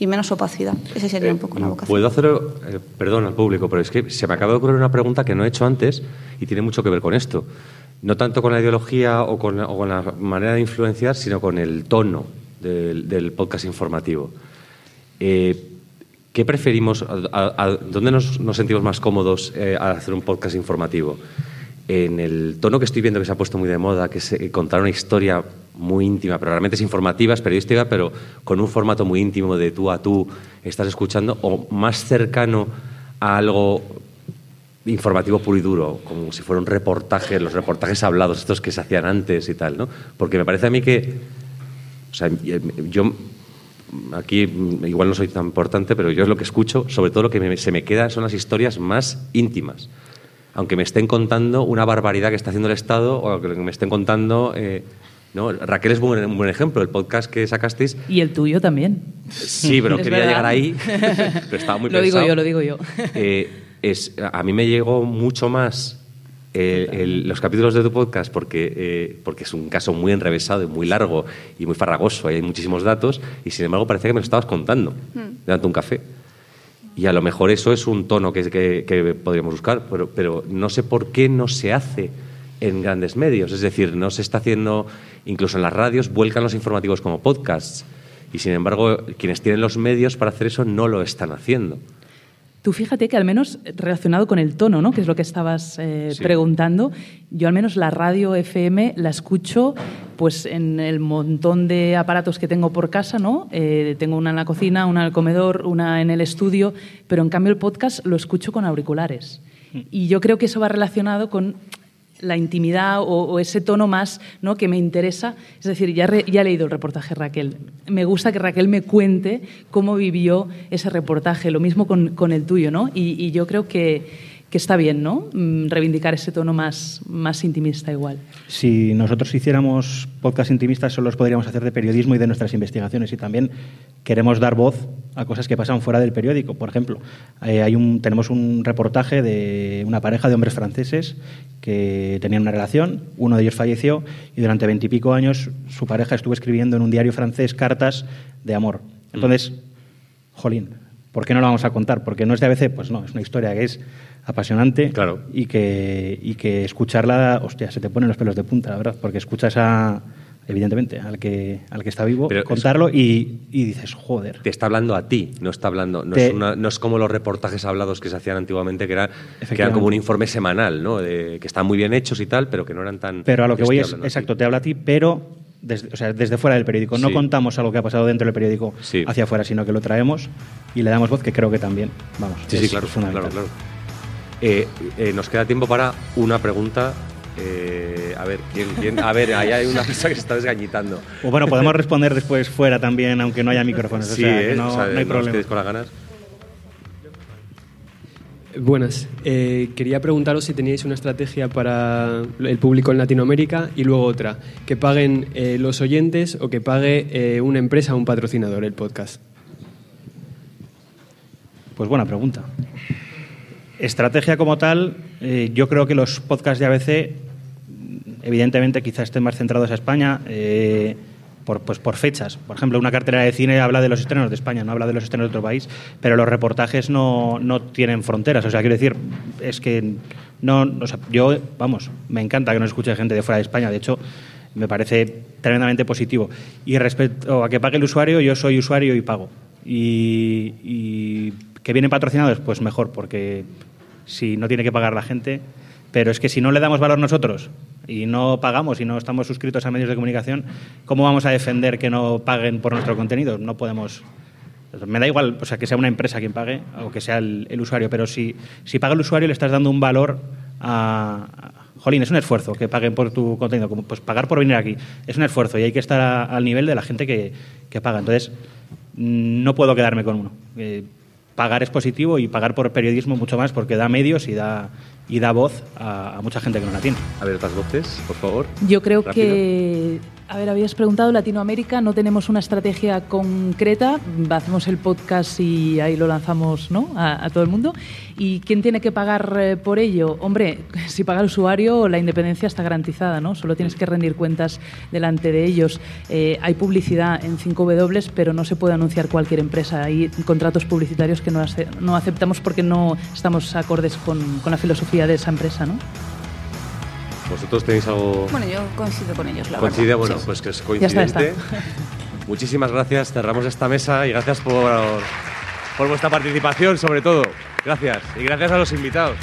Speaker 4: y menos opacidad. Ese sería un poco la vocación.
Speaker 1: Puedo hacer, eh, perdón al público, pero es que se me acaba de ocurrir una pregunta que no he hecho antes y tiene mucho que ver con esto. No tanto con la ideología o con, la manera de influenciar, sino con el tono del, podcast informativo. Eh, ¿Qué preferimos? A, ¿Dónde nos, sentimos más cómodos eh, al hacer un podcast informativo? En el tono que estoy viendo que se ha puesto muy de moda, que es eh, contar una historia muy íntima, pero realmente es informativa, es periodística, pero con un formato muy íntimo de tú a tú estás escuchando, o más cercano a algo informativo puro y duro, como si fuera un reportaje, los reportajes hablados, estos que se hacían antes y tal, ¿no? Porque me parece a mí que, o sea, yo aquí igual no soy tan importante, pero yo es lo que escucho, sobre todo lo que se me queda son las historias más íntimas aunque me estén contando una barbaridad que está haciendo el Estado o que me estén contando... Eh, ¿no? Raquel es un buen, ejemplo, el podcast que sacasteis.
Speaker 5: Y el tuyo también.
Speaker 1: Sí, pero quería llegar ahí, pero estaba muy
Speaker 5: Lo digo yo, lo digo yo.
Speaker 1: Eh, es, a mí me llegó mucho más eh, los capítulos de tu podcast porque, porque es un caso muy enrevesado y muy largo y muy farragoso, hay muchísimos datos, y sin embargo parecía que me lo estabas contando, mm. dando un café. Y a lo mejor eso es un tono que, que, podríamos buscar, pero, pero, no sé por qué no se hace en grandes medios. Es decir, no se está haciendo, incluso en las radios, vuelcan los informativos como podcasts. Y sin embargo, quienes tienen los medios para hacer eso no lo están haciendo.
Speaker 5: Tú fíjate que al menos relacionado con el tono, ¿no? que es lo que estabas eh, preguntando, yo al menos la radio FM la escucho pues en el montón de aparatos que tengo por casa, ¿no? Eh, tengo una en la cocina, una en el comedor, una en el estudio, pero en cambio el podcast lo escucho con auriculares. Mm. Y yo creo que eso va relacionado con la intimidad o, ese tono más ¿no? que me interesa. Es decir, ya, he leído el reportaje Raquel. Me gusta que Raquel me cuente cómo vivió ese reportaje, lo mismo con el tuyo, ¿no? y yo creo que, que está bien, ¿no? Mm, reivindicar ese tono más, más intimista igual.
Speaker 3: Si nosotros hiciéramos podcast intimistas, solo los podríamos hacer de periodismo y de nuestras investigaciones. Y también queremos dar voz a cosas que pasan fuera del periódico. Por ejemplo, eh, hay un, tenemos un reportaje de una pareja de hombres franceses que tenían una relación, uno de ellos falleció y durante veintipico años su pareja estuvo escribiendo en un diario francés cartas de amor. Entonces, jolín, ¿por qué no lo vamos a contar? Porque no es de ABC, pues no, es una historia que es apasionante
Speaker 1: claro.
Speaker 3: y, que, y que escucharla, hostia, se te ponen los pelos de punta, la verdad, porque escuchas a, evidentemente, al que, al que está vivo, contarlo y, y, dices, joder.
Speaker 1: Te está hablando a ti, no está hablando, no, es, no, es, como los reportajes hablados que se hacían antiguamente, que, era, que eran como un informe semanal, ¿no? De, que están muy bien hechos y tal, pero que no eran tan...
Speaker 3: Pero a lo que voy es, exacto, te habla a ti, pero desde, o sea, desde fuera del periódico. No contamos algo que ha pasado dentro del periódico hacia afuera, sino que lo traemos y le damos voz, que creo que también, vamos,
Speaker 1: sí, sí, claro, claro, claro. Eh, eh, nos queda tiempo para una pregunta. Eh, a ver, ¿quién, A ver, ahí hay una persona que se está desgañitando.
Speaker 3: O bueno, podemos responder después fuera también, aunque no haya micrófonos. Sí, o sea, no, no, hay problema.
Speaker 1: con las ganas.
Speaker 12: Buenas. quería preguntaros si teníais una estrategia para el público en Latinoamérica y luego otra, que paguen los oyentes o que pague una empresa o un patrocinador el podcast.
Speaker 3: Pues buena pregunta. Estrategia como tal, eh, yo creo que los podcasts de ABC, evidentemente, quizás estén más centrados a España. Por, pues por fechas. Por ejemplo, una cartera de cine habla de los estrenos de España, no habla de los estrenos de otro país, pero los reportajes no, no tienen fronteras. O sea, quiero decir, es que no, o sea, yo, vamos, me encanta que nos escuche gente de fuera de España. De hecho, me parece tremendamente positivo. Y respecto a que pague el usuario, yo soy usuario y pago. Y, y que vienen patrocinados, pues mejor, porque si no tiene que pagar la gente. Pero es que si no le damos valor nosotros y no pagamos y no estamos suscritos a medios de comunicación, ¿cómo vamos a defender que no paguen por nuestro contenido? No podemos. Me da igual o sea, que sea una empresa quien pague o que sea el, usuario, pero si, si paga el usuario le estás dando un valor a, Jolín, es un esfuerzo que paguen por tu contenido, pues pagar por venir aquí. Es un esfuerzo y hay que estar al nivel de la gente que, que, paga. Entonces, no puedo quedarme con uno. Eh, pagar es positivo y pagar por periodismo mucho más porque da medios y da, y da voz a, mucha gente que no la tiene.
Speaker 1: A ver, otras voces, por favor.
Speaker 5: Yo creo que a ver, habías preguntado Latinoamérica, no tenemos una estrategia concreta, hacemos el podcast y ahí lo lanzamos ¿no? a, todo el mundo. ¿Y quién tiene que pagar eh, por ello? Hombre, si paga el usuario, la independencia está garantizada, ¿no? Solo tienes que rendir cuentas delante de ellos. Eh, hay publicidad en 5W, pero no se puede anunciar cualquier empresa. Hay contratos publicitarios que no, no aceptamos porque no estamos acordes con, con la filosofía de esa empresa, ¿no?
Speaker 1: ¿Vosotros tenéis algo...?
Speaker 4: Bueno, yo coincido con ellos, la
Speaker 1: ¿Coincide? Bueno, pues que es coincidente. Muchísimas gracias, cerramos esta mesa y gracias por, por vuestra participación, sobre todo. Gracias. Y gracias a los invitados.